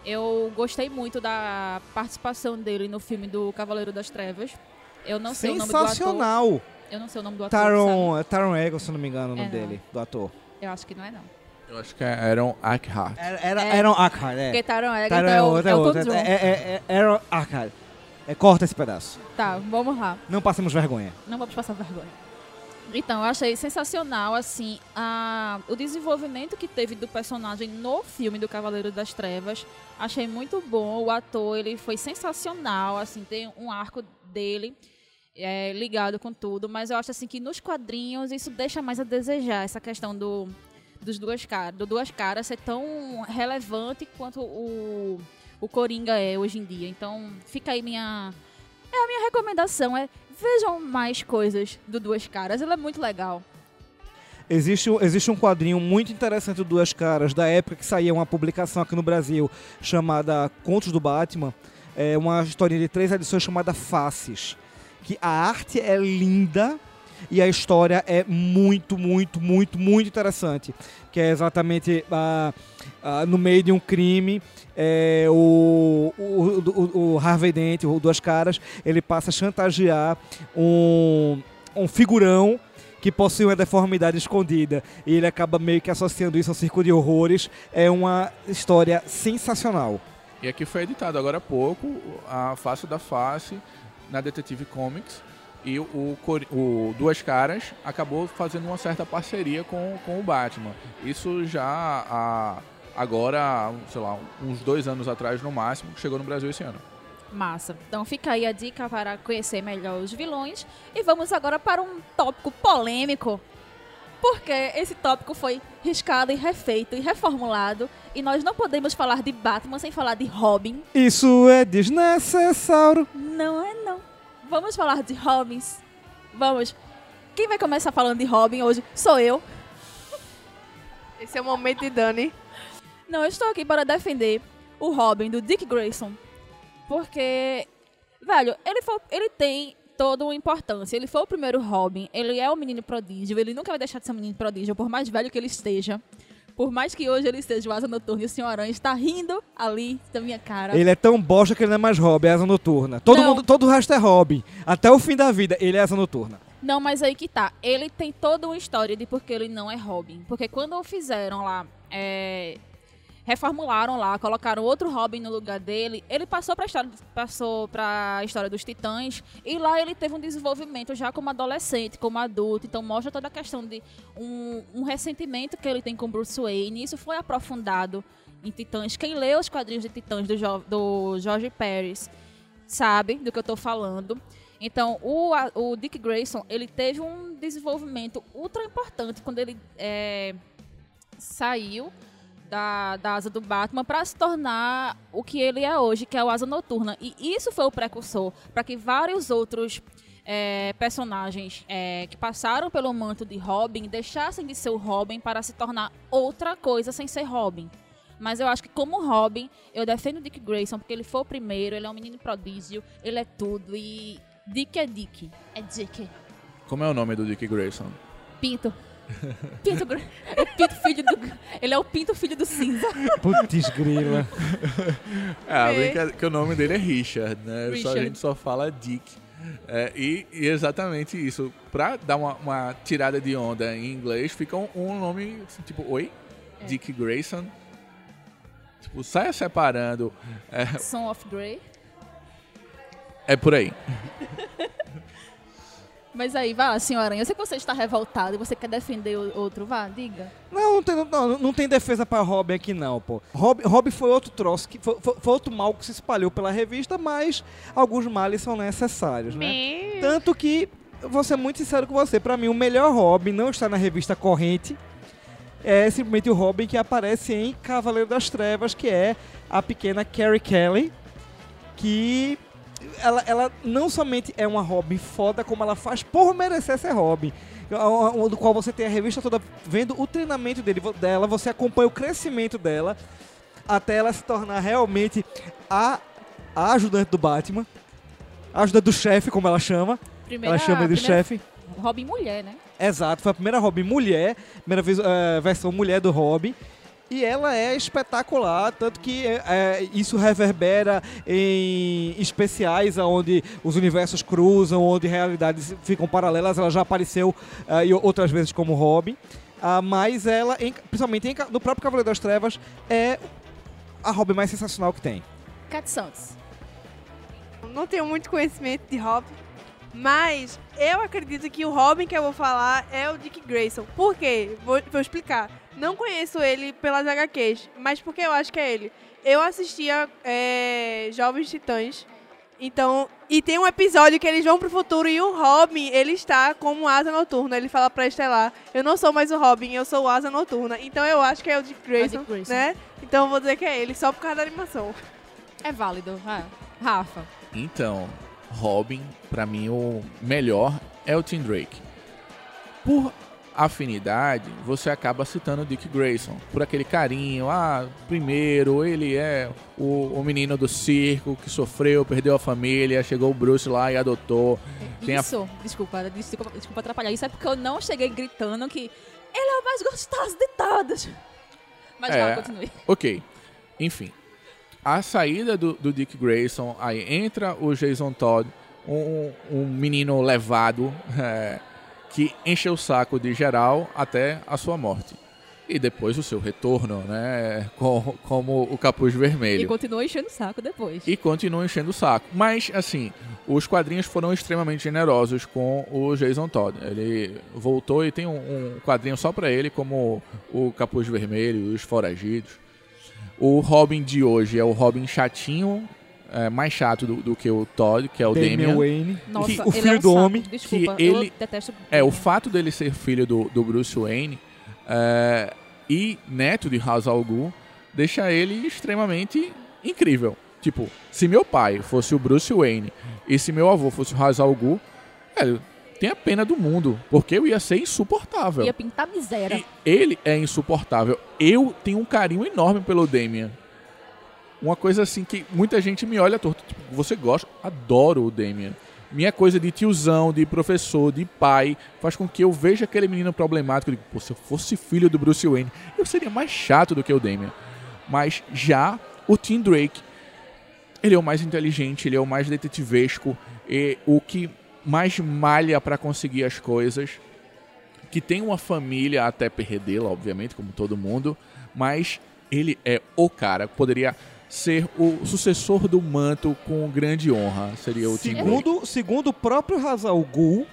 Eu gostei muito da participação dele no filme do Cavaleiro das Trevas. Eu não sei o nome do ator. Sensacional. Eu não sei o nome do ator. sabe? Taron, Taron Egerton, se não me engano, o nome É, dele, do ator. Eu acho que não é, não. Eu acho que é Aaron Eckhart. Era, era, É. Aaron Eckhart, é. Porque Taron Egerton Taron é, o, outro, é o outro. É, é, é Aaron Eckhart. É, corta esse pedaço. Tá, vamos lá. Não passemos vergonha. Não vamos passar vergonha. Então, eu achei sensacional, assim, a, o desenvolvimento que teve do personagem no filme do Cavaleiro das Trevas. Achei muito bom. O ator, ele foi sensacional, assim, tem um arco dele é, ligado com tudo. Mas eu acho, assim, que nos quadrinhos isso deixa mais a desejar, essa questão do, dos duas caras, do duas caras ser tão relevante quanto o, o Coringa é hoje em dia. Então, fica aí minha... É a minha recomendação, é vejam mais coisas do Duas Caras, ele é muito legal. Existe, existe um quadrinho muito interessante do Duas Caras, da época que saía uma publicação aqui no Brasil chamada Contos do Batman. É uma historinha de três edições chamada Faces. Que a arte é linda e a história é muito, muito, muito, muito interessante. Que é exatamente ah, ah, no meio de um crime, é, o, o, o, o Harvey Dent, o Duas Caras, ele passa a chantagear um, um figurão que possui uma deformidade escondida e ele acaba meio que associando isso ao circo de horrores. É uma história sensacional. E aqui foi editado agora há pouco a Face da Face na Detective Comics. E o, o Duas Caras acabou fazendo uma certa parceria com, com o Batman. Isso já há, agora, sei lá, uns dois anos atrás no máximo, chegou no Brasil esse ano. Massa. Então fica aí a dica para conhecer melhor os vilões. E vamos agora para um tópico polêmico. Porque esse tópico foi riscado e refeito e reformulado. E nós não podemos falar de Batman sem falar de Robin. Isso é desnecessário. Não é não. Vamos falar de Robins. Vamos. Quem vai começar falando de Robin hoje sou eu. Esse é o momento de Dani. Não, eu estou aqui para defender o Robin do Dick Grayson. Porque, velho, ele, foi, ele tem toda uma importância. Ele foi o primeiro Robin, ele é o menino prodígio, ele nunca vai deixar de ser um menino prodígio, por mais velho que ele esteja. Por mais que hoje ele esteja o Asa Noturna e o Senhor Aranha está rindo ali da minha cara. Ele é tão bosta que ele não é mais Robin, é asa noturna. Todo, Não. mundo, todo o resto é Robin. Até o fim da vida, ele é asa noturna. Não, mas aí que tá. Ele tem toda uma história de porque ele não é Robin. Porque quando o fizeram lá, é, reformularam lá, colocaram outro Robin no lugar dele, ele passou pra história, passou pra história dos Titãs e lá ele teve um desenvolvimento já como adolescente, como adulto. Então mostra toda a questão de um, um ressentimento que ele tem com Bruce Wayne. Isso foi aprofundado em Titãs. Quem lê os quadrinhos de Titãs do, Jo- do Jorge Pérez sabe do que eu tô falando. Então, o, o Dick Grayson, ele teve um desenvolvimento ultra importante quando ele é, saiu da, da asa do Batman para se tornar o que ele é hoje, que é o Asa Noturna. E isso foi o precursor para que vários outros é, personagens é, que passaram pelo manto de Robin deixassem de ser o Robin para se tornar outra coisa sem ser Robin. Mas eu acho que como Robin, eu defendo o Dick Grayson porque ele foi o primeiro, ele é um menino prodígio, ele é tudo e Dick é Dick. É Dick. Como é o nome do Dick Grayson? Pinto. Pinto, é Pinto filho do. Ele é o Pinto filho do cinza. Putz, grila. É, a É. brincadeira que o nome dele é Richard, né? Só, a Richard. gente só fala Dick. É, e, e exatamente isso. Pra dar uma, uma tirada de onda em inglês, fica um, um nome assim, tipo, oi? Dick Grayson? Tipo, saia separando. É, Son of Grey. é por aí. Mas aí, vá, senhora, eu sei que você está revoltado e você quer defender o outro, vá, diga. Não, não tem, não, não tem defesa pra Robin aqui não, pô. Robin, Robin foi outro troço, que foi, foi- foi outro mal que se espalhou pela revista, mas alguns males são necessários, né? Me... Tanto que, vou ser muito sincero com você, pra mim o melhor Robin não está na revista corrente, é simplesmente o Robin que aparece em Cavaleiro das Trevas, que é a pequena Carrie Kelly, que ela, ela não somente é uma Robin foda, como ela faz por merecer ser Robin. O- Do qual você tem a revista toda vendo o treinamento dele, dela, você acompanha o crescimento dela até ela se tornar realmente a, a ajudante do Batman. A ajudante do chefe, como ela chama. Primeira, ela chama ele de chefe. Robin mulher, né? Exato, foi a primeira Robin mulher, primeira vez, eh, versão mulher do Robin. E ela é espetacular, tanto que eh, eh, isso reverbera em especiais onde os universos cruzam, onde realidades ficam paralelas. Ela já apareceu eh, e outras vezes como Robin. Ah, mas ela, em- principalmente em no próprio Cavaleiro das Trevas, é a Robin mais sensacional que tem. Cat Santos. Não tenho muito conhecimento de Robin, mas eu acredito que o Robin que eu vou falar é o Dick Grayson. Por quê? Vou, vou explicar. Não conheço ele pelas HQs, mas porque eu acho que é ele. Eu assistia é, Jovens Titãs, então... E tem um episódio que eles vão pro futuro e o Robin, ele está como asa noturna. Ele fala pra Estelar, eu não sou mais o Robin, eu sou o asa noturna. Então eu acho que é o Dick Grayson, Dick Grayson. né? Então eu vou dizer que é ele, só por causa da animação. É válido, vai. Rafa. Então, Robin, pra mim o melhor é o Tim Drake. Por afinidade, você acaba citando o Dick Grayson, por aquele carinho. Ah, primeiro, ele é o, o menino do circo que sofreu, perdeu a família, chegou o Bruce lá e adotou. Tem a- Isso, desculpa, desculpa, desculpa atrapalhar. Isso é porque eu não cheguei gritando que ele é o mais gostoso de todos. Mas É. continue. Ok. Enfim. A saída do, do Dick Grayson, aí entra o Jason Todd, um, um menino levado é, que encheu o saco de geral até a sua morte. E depois o seu retorno, né? com- como o capuz E vermelho. continua enchendo o saco depois. E continua enchendo o saco. Mas, assim, os quadrinhos foram extremamente generosos com o Jason Todd. Ele voltou e tem um, um quadrinho só pra ele, como o Capuz Vermelho e os Foragidos. O Robin de hoje é o Robin chatinho, é, mais chato do, do que o Todd, que é o Damian Damian. Wayne. Nossa, que- o ele filho é um do homem, Desculpa, que eu ele- detesto. É, o fato dele ser filho do, do Bruce Wayne é, e neto de Ra's al Ghul deixa ele extremamente incrível. Tipo, se meu pai fosse o Bruce Wayne e se meu avô fosse o Ra's al Ghul, velho, tem a pena do mundo, porque eu ia ser insuportável. Ia pintar miséria. E ele é insuportável. Eu tenho um carinho enorme pelo Damian. Uma coisa assim que muita gente me olha torto. Tipo, você gosta? Adoro o Damian. Minha coisa de tiozão, de professor, de pai, faz com que eu veja aquele menino problemático. Digo, Pô, se eu fosse filho do Bruce Wayne, eu seria mais chato do que o Damian. Mas já o Tim Drake, ele é o mais inteligente, ele é o mais detetivesco, e o que mais malha pra conseguir as coisas que tem uma família até perdê-la, obviamente, como todo mundo, mas ele é o cara, poderia ser o sucessor do manto com grande honra, seria o Tim Drake. Segundo, segundo o próprio Hazal Ghul,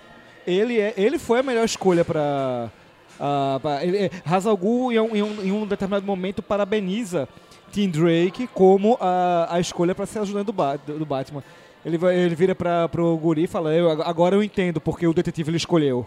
ele, é, ele foi a melhor escolha para. ele, é, Hazal em um, em, um, em um determinado momento, parabeniza Tim Drake como a, a escolha para ser ajudante do, Ba- do, Batman. Ele, vai- ele vira para pro Guri e fala: "Eu- Agora eu entendo porque o detetive ele escolheu.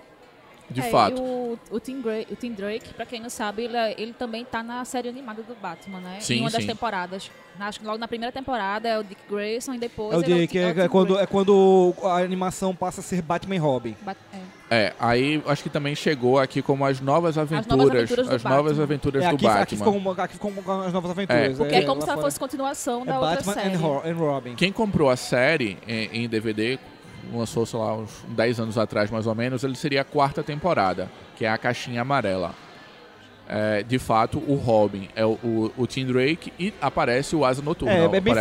De É, fato. E o, o, Tim o Tim Drake, pra quem não sabe, ele, é- ele também tá na série animada do Batman, né? Sim, em uma das sim. temporadas. Na- Acho que logo na primeira temporada é o Dick Grayson e depois É o ele Dick, é o, é, Tim é quando, é quando a animação passa a ser Batman e Robin. Bat- é. É, aí acho que também chegou aqui como as novas aventuras, as novas aventuras do Batman. É, aqui, Batman. aqui, ficou, uma- aqui ficou uma- as novas aventuras. Porque é, como se ela fosse continuação é da outra Batman série. Ro- and Robin. Quem comprou a série em, em DVD, lançou, sei lá, uns 10 anos atrás mais ou menos, ele seria a quarta temporada, que é a caixinha amarela. É, de fato, o Robin é o, o, o Tim Drake e aparece o Asa Noturna. É, é bem, é bem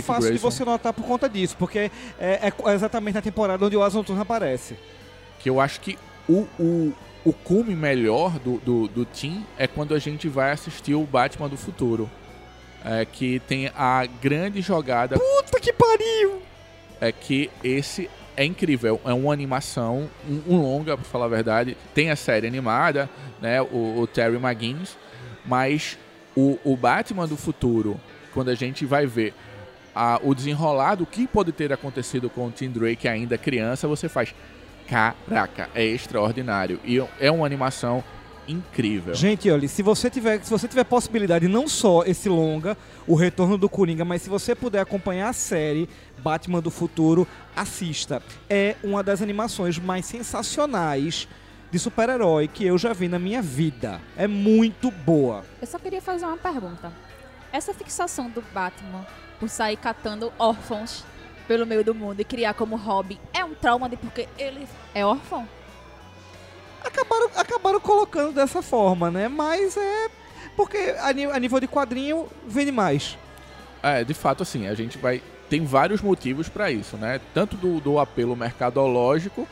fácil Grayson, de você notar por conta disso, porque é, é exatamente na temporada onde o Asa Noturna aparece. Que eu acho que o, o, o cume melhor do, do, do Tim é quando a gente vai assistir o Batman do futuro. É, que tem a grande jogada Puta que pariu! é que esse é incrível. É uma animação, um, um longa, pra falar a verdade. Tem a série animada, né? O, o Terry McGuinness. Mas o, o Batman do futuro, quando a gente vai ver a- o desenrolar do que pode ter acontecido com o Tim Drake ainda criança, você faz. Caraca, é extraordinário. E é uma animação incrível. Gente, olha, se você tiver, se você tiver possibilidade, não só esse longa, o retorno do Coringa, mas se você puder acompanhar a série Batman do Futuro, assista. É uma das animações mais sensacionais de super-herói que eu já vi na minha vida. É muito boa. Eu só queria fazer uma pergunta. Essa fixação do Batman por sair catando órfãos pelo meio do mundo e criar como hobby é um trauma de porque ele é órfão? Acabaram, acabaram colocando dessa forma, né? Mas é porque a, nível de quadrinho vende mais. É, de fato, assim, a gente vai. Tem vários motivos para isso, né? Tanto do, do apelo mercadológico,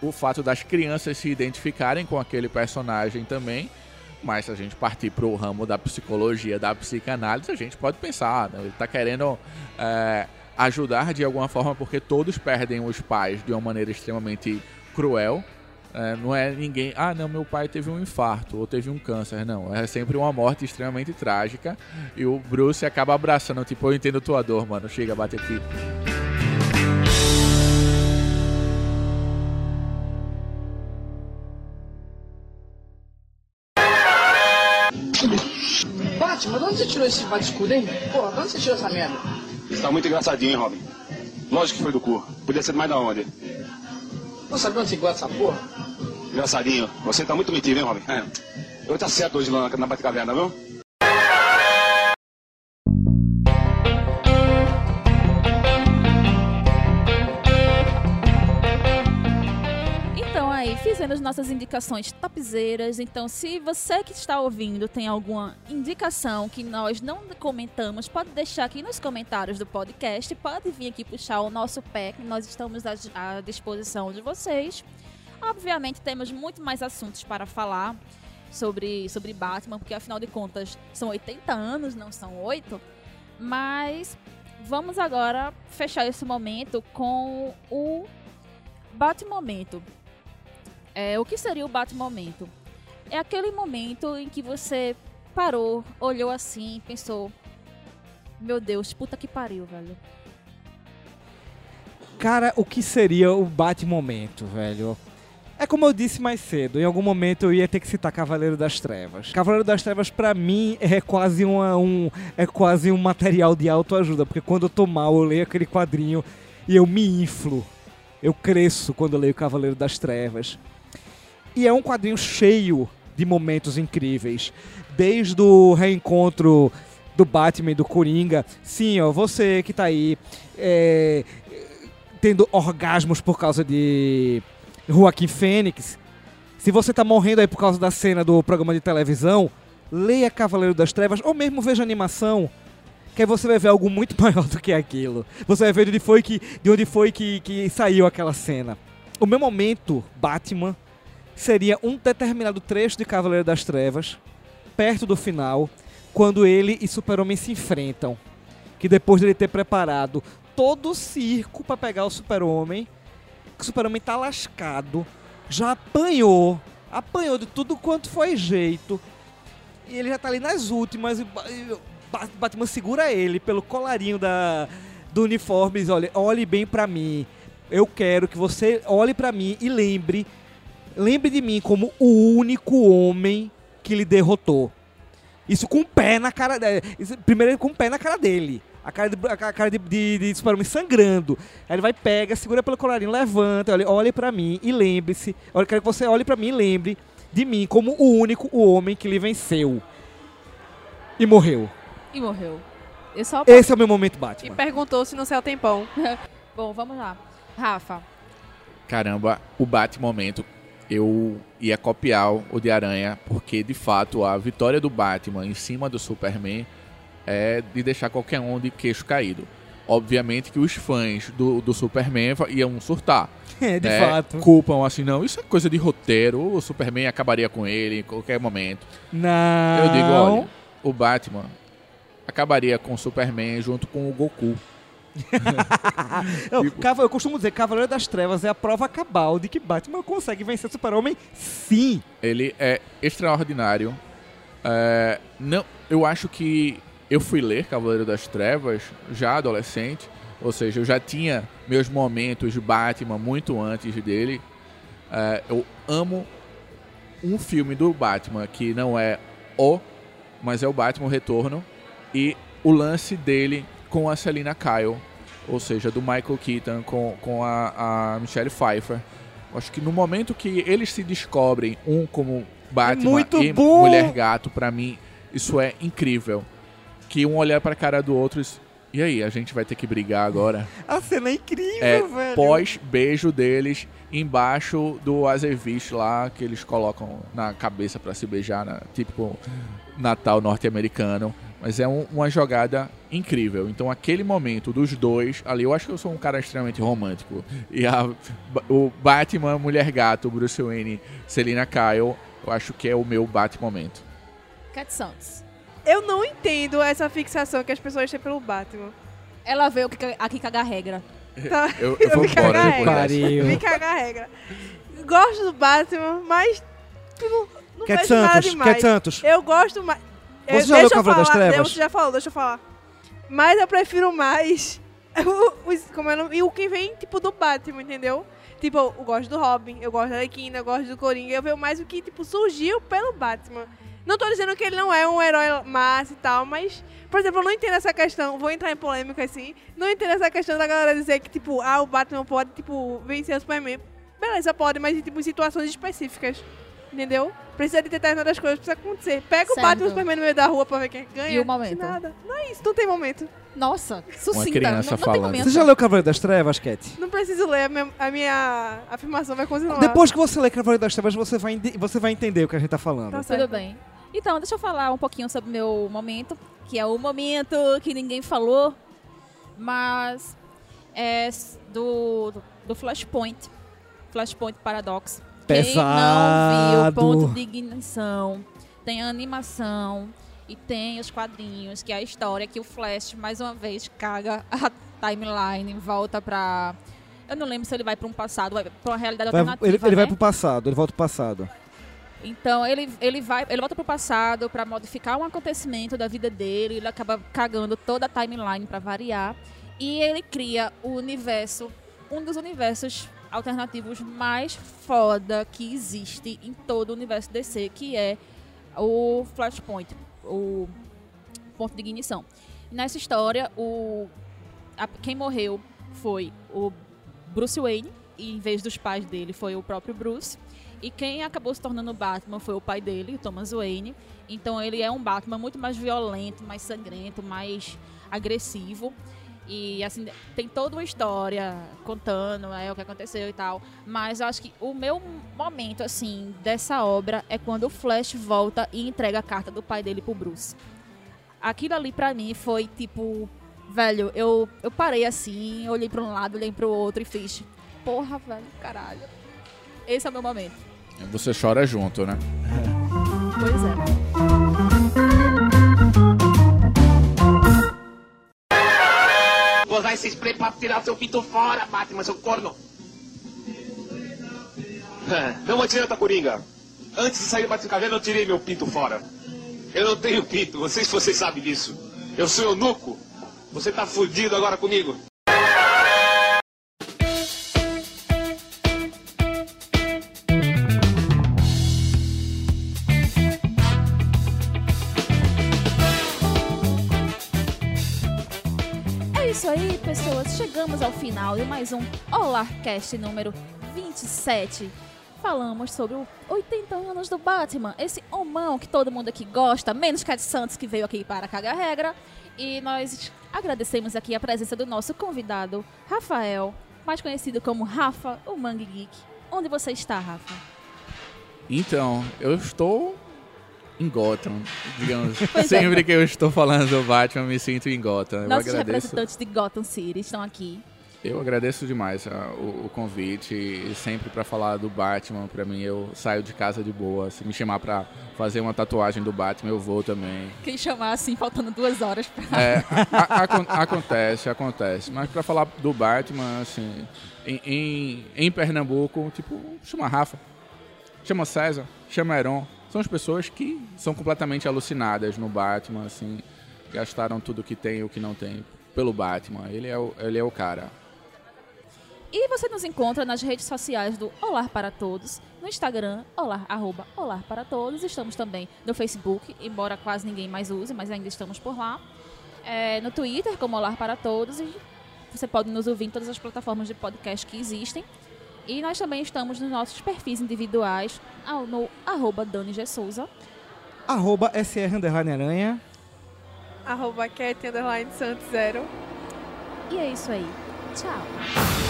o fato das crianças se identificarem com aquele personagem também. Mas se a gente partir pro ramo da psicologia, da psicanálise, a gente pode pensar, ah, né, ele tá querendo é, ajudar de alguma forma, porque todos perdem os pais de uma maneira extremamente cruel. É, não é ninguém, ah, não, meu pai teve um infarto ou teve um câncer. Não, é sempre uma morte extremamente trágica. E o Bruce acaba abraçando, tipo, eu entendo tua dor, mano. Chega, bate aqui. Batman, de onde você tirou esse bate-escudo, hein? Porra, de onde você tirou essa merda? Você tá muito engraçadinho, hein, Robin? Lógico que foi do cu. Podia ser mais da onde? Não sabe onde se guarda essa porra? Engraçadinho. Você tá muito metido, hein, Robin? É. Eu tá certo hoje lá na, na Batcaverna, viu? Aí, fizemos nossas indicações topzeiras. Então, se você que está ouvindo tem alguma indicação que nós não comentamos, pode deixar aqui nos comentários do podcast. Pode vir aqui puxar o nosso pack. Nós estamos à disposição de vocês. Obviamente, temos muito mais assuntos para falar sobre, sobre Batman, porque afinal de contas são 80 anos, não são 8. Mas vamos agora fechar esse momento com o Batmomento. É, o que seria o Batmomento? É aquele momento em que você parou, olhou assim, pensou: Meu Deus, puta que pariu, velho. Cara, o que seria o bate-momento, velho? É como eu disse mais cedo, em algum momento eu ia ter que citar Cavaleiro das Trevas. Cavaleiro das Trevas, pra mim, é quase, uma, um, é quase um material de autoajuda, porque quando eu tô mal, eu leio aquele quadrinho e eu me inflo. Eu cresço quando eu leio Cavaleiro das Trevas. E é um quadrinho cheio de momentos incríveis. Desde o reencontro do Batman e do Coringa. Sim, ó, você que tá aí é, tendo orgasmos por causa de Joaquim Fênix. Se você tá morrendo aí por causa da cena do programa de televisão, leia Cavaleiro das Trevas ou mesmo veja animação. Que aí você vai ver algo muito maior do que aquilo. Você vai ver de onde foi que, de onde foi que, que saiu aquela cena. O meu momento, Batman, seria um determinado trecho de Cavaleiro das Trevas, perto do final, quando ele e Super-Homem se enfrentam. Que depois de ele ter preparado todo o circo para pegar o Super-Homem, que o Super-Homem tá lascado, já apanhou, apanhou de tudo quanto foi jeito. E ele já tá ali nas últimas e Batman segura ele pelo colarinho da, do uniforme e diz, olhe bem pra mim. Eu quero que você olhe pra mim e lembre, lembre de mim como o único homem que lhe derrotou. Isso com o pé na cara dele. Primeiro com o pé na cara dele. A cara de, a cara de, de, de Super-Homem sangrando. Aí ele vai, pega, segura pelo colarinho, levanta, olha, olhe pra mim e lembre-se. Olha, quero que você olhe pra mim e lembre de mim como o único o homem que lhe venceu. E morreu. E morreu. Eu só... Esse é o meu momento E Batman. perguntou se no céu tem pão. Bom, vamos lá. Rafa, Caramba, o Batmomento eu ia copiar o de Aranha, porque de fato a vitória do Batman em cima do Superman é de deixar qualquer um de queixo caído. Obviamente que os fãs do, do Superman iam surtar. É, de né? fato. Culpam assim, não, isso é coisa de roteiro, o Superman acabaria com ele em qualquer momento. Não. Eu digo, olha, o Batman acabaria com o Superman junto com o Goku. Eu, Tipo- eu costumo dizer, Cavaleiro das Trevas é a prova cabal de que Batman consegue vencer Super-Homem, sim. Ele é extraordinário. É, não, eu acho que eu fui ler Cavaleiro das Trevas já adolescente, ou seja, eu já tinha meus momentos de Batman muito antes dele. É, eu amo um filme do Batman que não é o, mas é o Batman Retorno e o lance dele com a Selina Kyle, ou seja, do Michael Keaton com, com a, a Michelle Pfeiffer. Acho que no momento que eles se descobrem, um como Batman muito e bom! Mulher Gato, pra mim, isso é incrível. Que um olhar pra cara do outro e e aí, a gente vai ter que brigar agora? A cena é incrível, É velho. pós-beijo deles embaixo do azeviche lá que eles colocam na cabeça pra se beijar, na, típico Natal norte-americano. Mas é um- uma jogada incrível. Então aquele momento dos dois ali, eu acho que eu sou um cara extremamente romântico. E a- o Batman, Mulher Gato, Bruce Wayne, Selina Kyle, eu acho que é o meu Batmomento. Cat Santos. Eu não entendo essa fixação que as pessoas têm pelo Batman. Ela veio aqui, cagar regra. Tá? Eu, eu vou me embora depois. Me cagar a regra. Gosto do Batman, mas tipo, não, não Cat nada Santos, demais. Cat Santos. Eu gosto mais. Você já leu deixa eu Cavaleiro das falar, Trevas? Você já falou, deixa eu falar. Mas eu prefiro mais o, os- como é, o nome- e o que vem, tipo, do Batman, entendeu? Tipo, eu gosto do Robin, eu gosto da Arlequina, eu gosto do Coringa. Eu vejo mais o que, tipo, surgiu pelo Batman. Não tô dizendo que ele não é um herói massa e tal, mas, por exemplo, eu não entendo essa questão, vou entrar em polêmica assim, não entendo essa questão da galera dizer que, tipo, ah, o Batman pode, tipo, vencer o Superman. Beleza, pode, mas tipo, em situações específicas. Entendeu? Precisa de determinadas coisas, precisa acontecer. Pega Certo. o Batman e o Superman no meio da rua pra ver quem ganha. E o momento? Nada. Não é isso, não tem momento. Nossa, sucinta. criança não, não tem falando. momento. Você já leu Cavaleiro das Trevas, Cat? Não preciso ler, a minha, a minha afirmação vai continuar. Depois que você ler Cavaleiro das Trevas, você vai, você vai entender o que a gente tá falando. Tá certo. Tudo bem. Então, deixa eu falar um pouquinho sobre o meu momento, que é o momento que ninguém falou, mas é do, do Flashpoint. Flashpoint Paradox. Quem não viu Pesado. Ponto de Ignição, tem a animação e tem os quadrinhos, que é a história que o Flash, mais uma vez, caga a timeline, volta pra... Eu não lembro se ele vai pra um passado, vai pra uma realidade Vai- alternativa, ele ele vai né? pro passado, ele volta pro passado. Então ele, ele vai, ele volta pro passado para modificar um acontecimento da vida dele, ele acaba cagando toda a timeline para variar e ele cria o universo, um dos universos alternativos mais foda que existe em todo o universo DC, que é o Flashpoint, o ponto de ignição. Nessa história, o a- quem morreu foi o Bruce Wayne, e em vez dos pais dele foi o próprio Bruce. E quem acabou se tornando Batman foi o pai dele, o Thomas Wayne. Então ele é um Batman muito mais violento, mais sangrento, mais agressivo. E assim, tem toda uma história contando é, o que aconteceu e tal. Mas eu acho que o meu momento, assim, dessa obra é quando o Flash volta e entrega a carta do pai dele pro Bruce. Aquilo ali pra mim foi tipo. Velho, eu, eu parei assim, olhei pra um lado, olhei pro outro e fiz. Porra, velho, caralho. Esse é o meu momento. Você chora junto, né? Pois é. Esse spray pra tirar seu pinto fora, Batman, seu corno. Não adianta, Coringa. Antes de sair do Batman eu tirei meu pinto fora. Eu não tenho pinto, não sei se vocês sabem disso. Eu sou eunuco. Você tá fudido agora comigo. Aí, pessoas. Chegamos ao final de mais um Olarcast número 27. Falamos sobre os 80 anos do Batman, esse homão que todo mundo aqui gosta, menos Cat Santos que veio aqui para cagar regra. E nós agradecemos aqui a presença do nosso convidado, Rafael, mais conhecido como Rafa, o Mangue Geek. Onde você está, Rafa? Então, eu estou em Gotham, digamos. É. Sempre que eu estou falando do Batman, eu me sinto em Gotham. Eu Nossos agradeço, representantes de Gotham City estão aqui. eu agradeço demais ah, o, o convite e sempre para falar do Batman. Para mim, eu saio de casa de boa. Se me chamar para fazer uma tatuagem do Batman, eu vou também. Quem chamar assim, faltando duas horas pra. É, a- a- acon- acontece, acontece. Mas para falar do Batman, assim, em, em, em Pernambuco, tipo, chama Rafa, chama César, chama Heron. São as pessoas que são completamente alucinadas no Batman, assim, gastaram tudo que tem e o que não tem pelo Batman. Ele é o, ele é o cara. E você nos encontra nas redes sociais do Olar para Todos, no Instagram, olar, arroba, Olar para Todos. Estamos também no Facebook, embora quase ninguém mais use, mas ainda estamos por lá. É, no Twitter, como Olar para Todos. E você pode nos ouvir em todas as plataformas de podcast que existem. E nós também estamos nos nossos perfis individuais, ao- no arroba Dani G. Souza. Arroba SR Underline Aranha. Arroba cat, underline, santos, zero. E é isso aí. Tchau.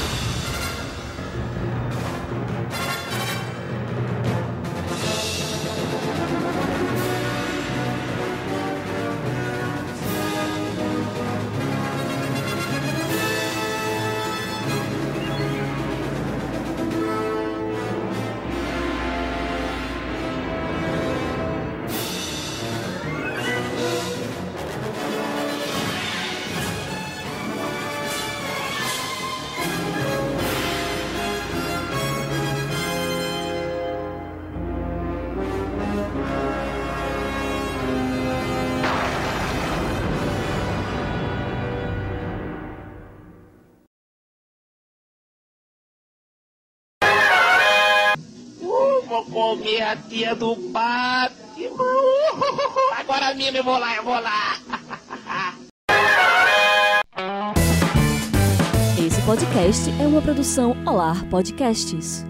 A tia do Batman. Agora mesmo eu vou lá, eu vou lá. Esse podcast é uma produção Olar Podcasts.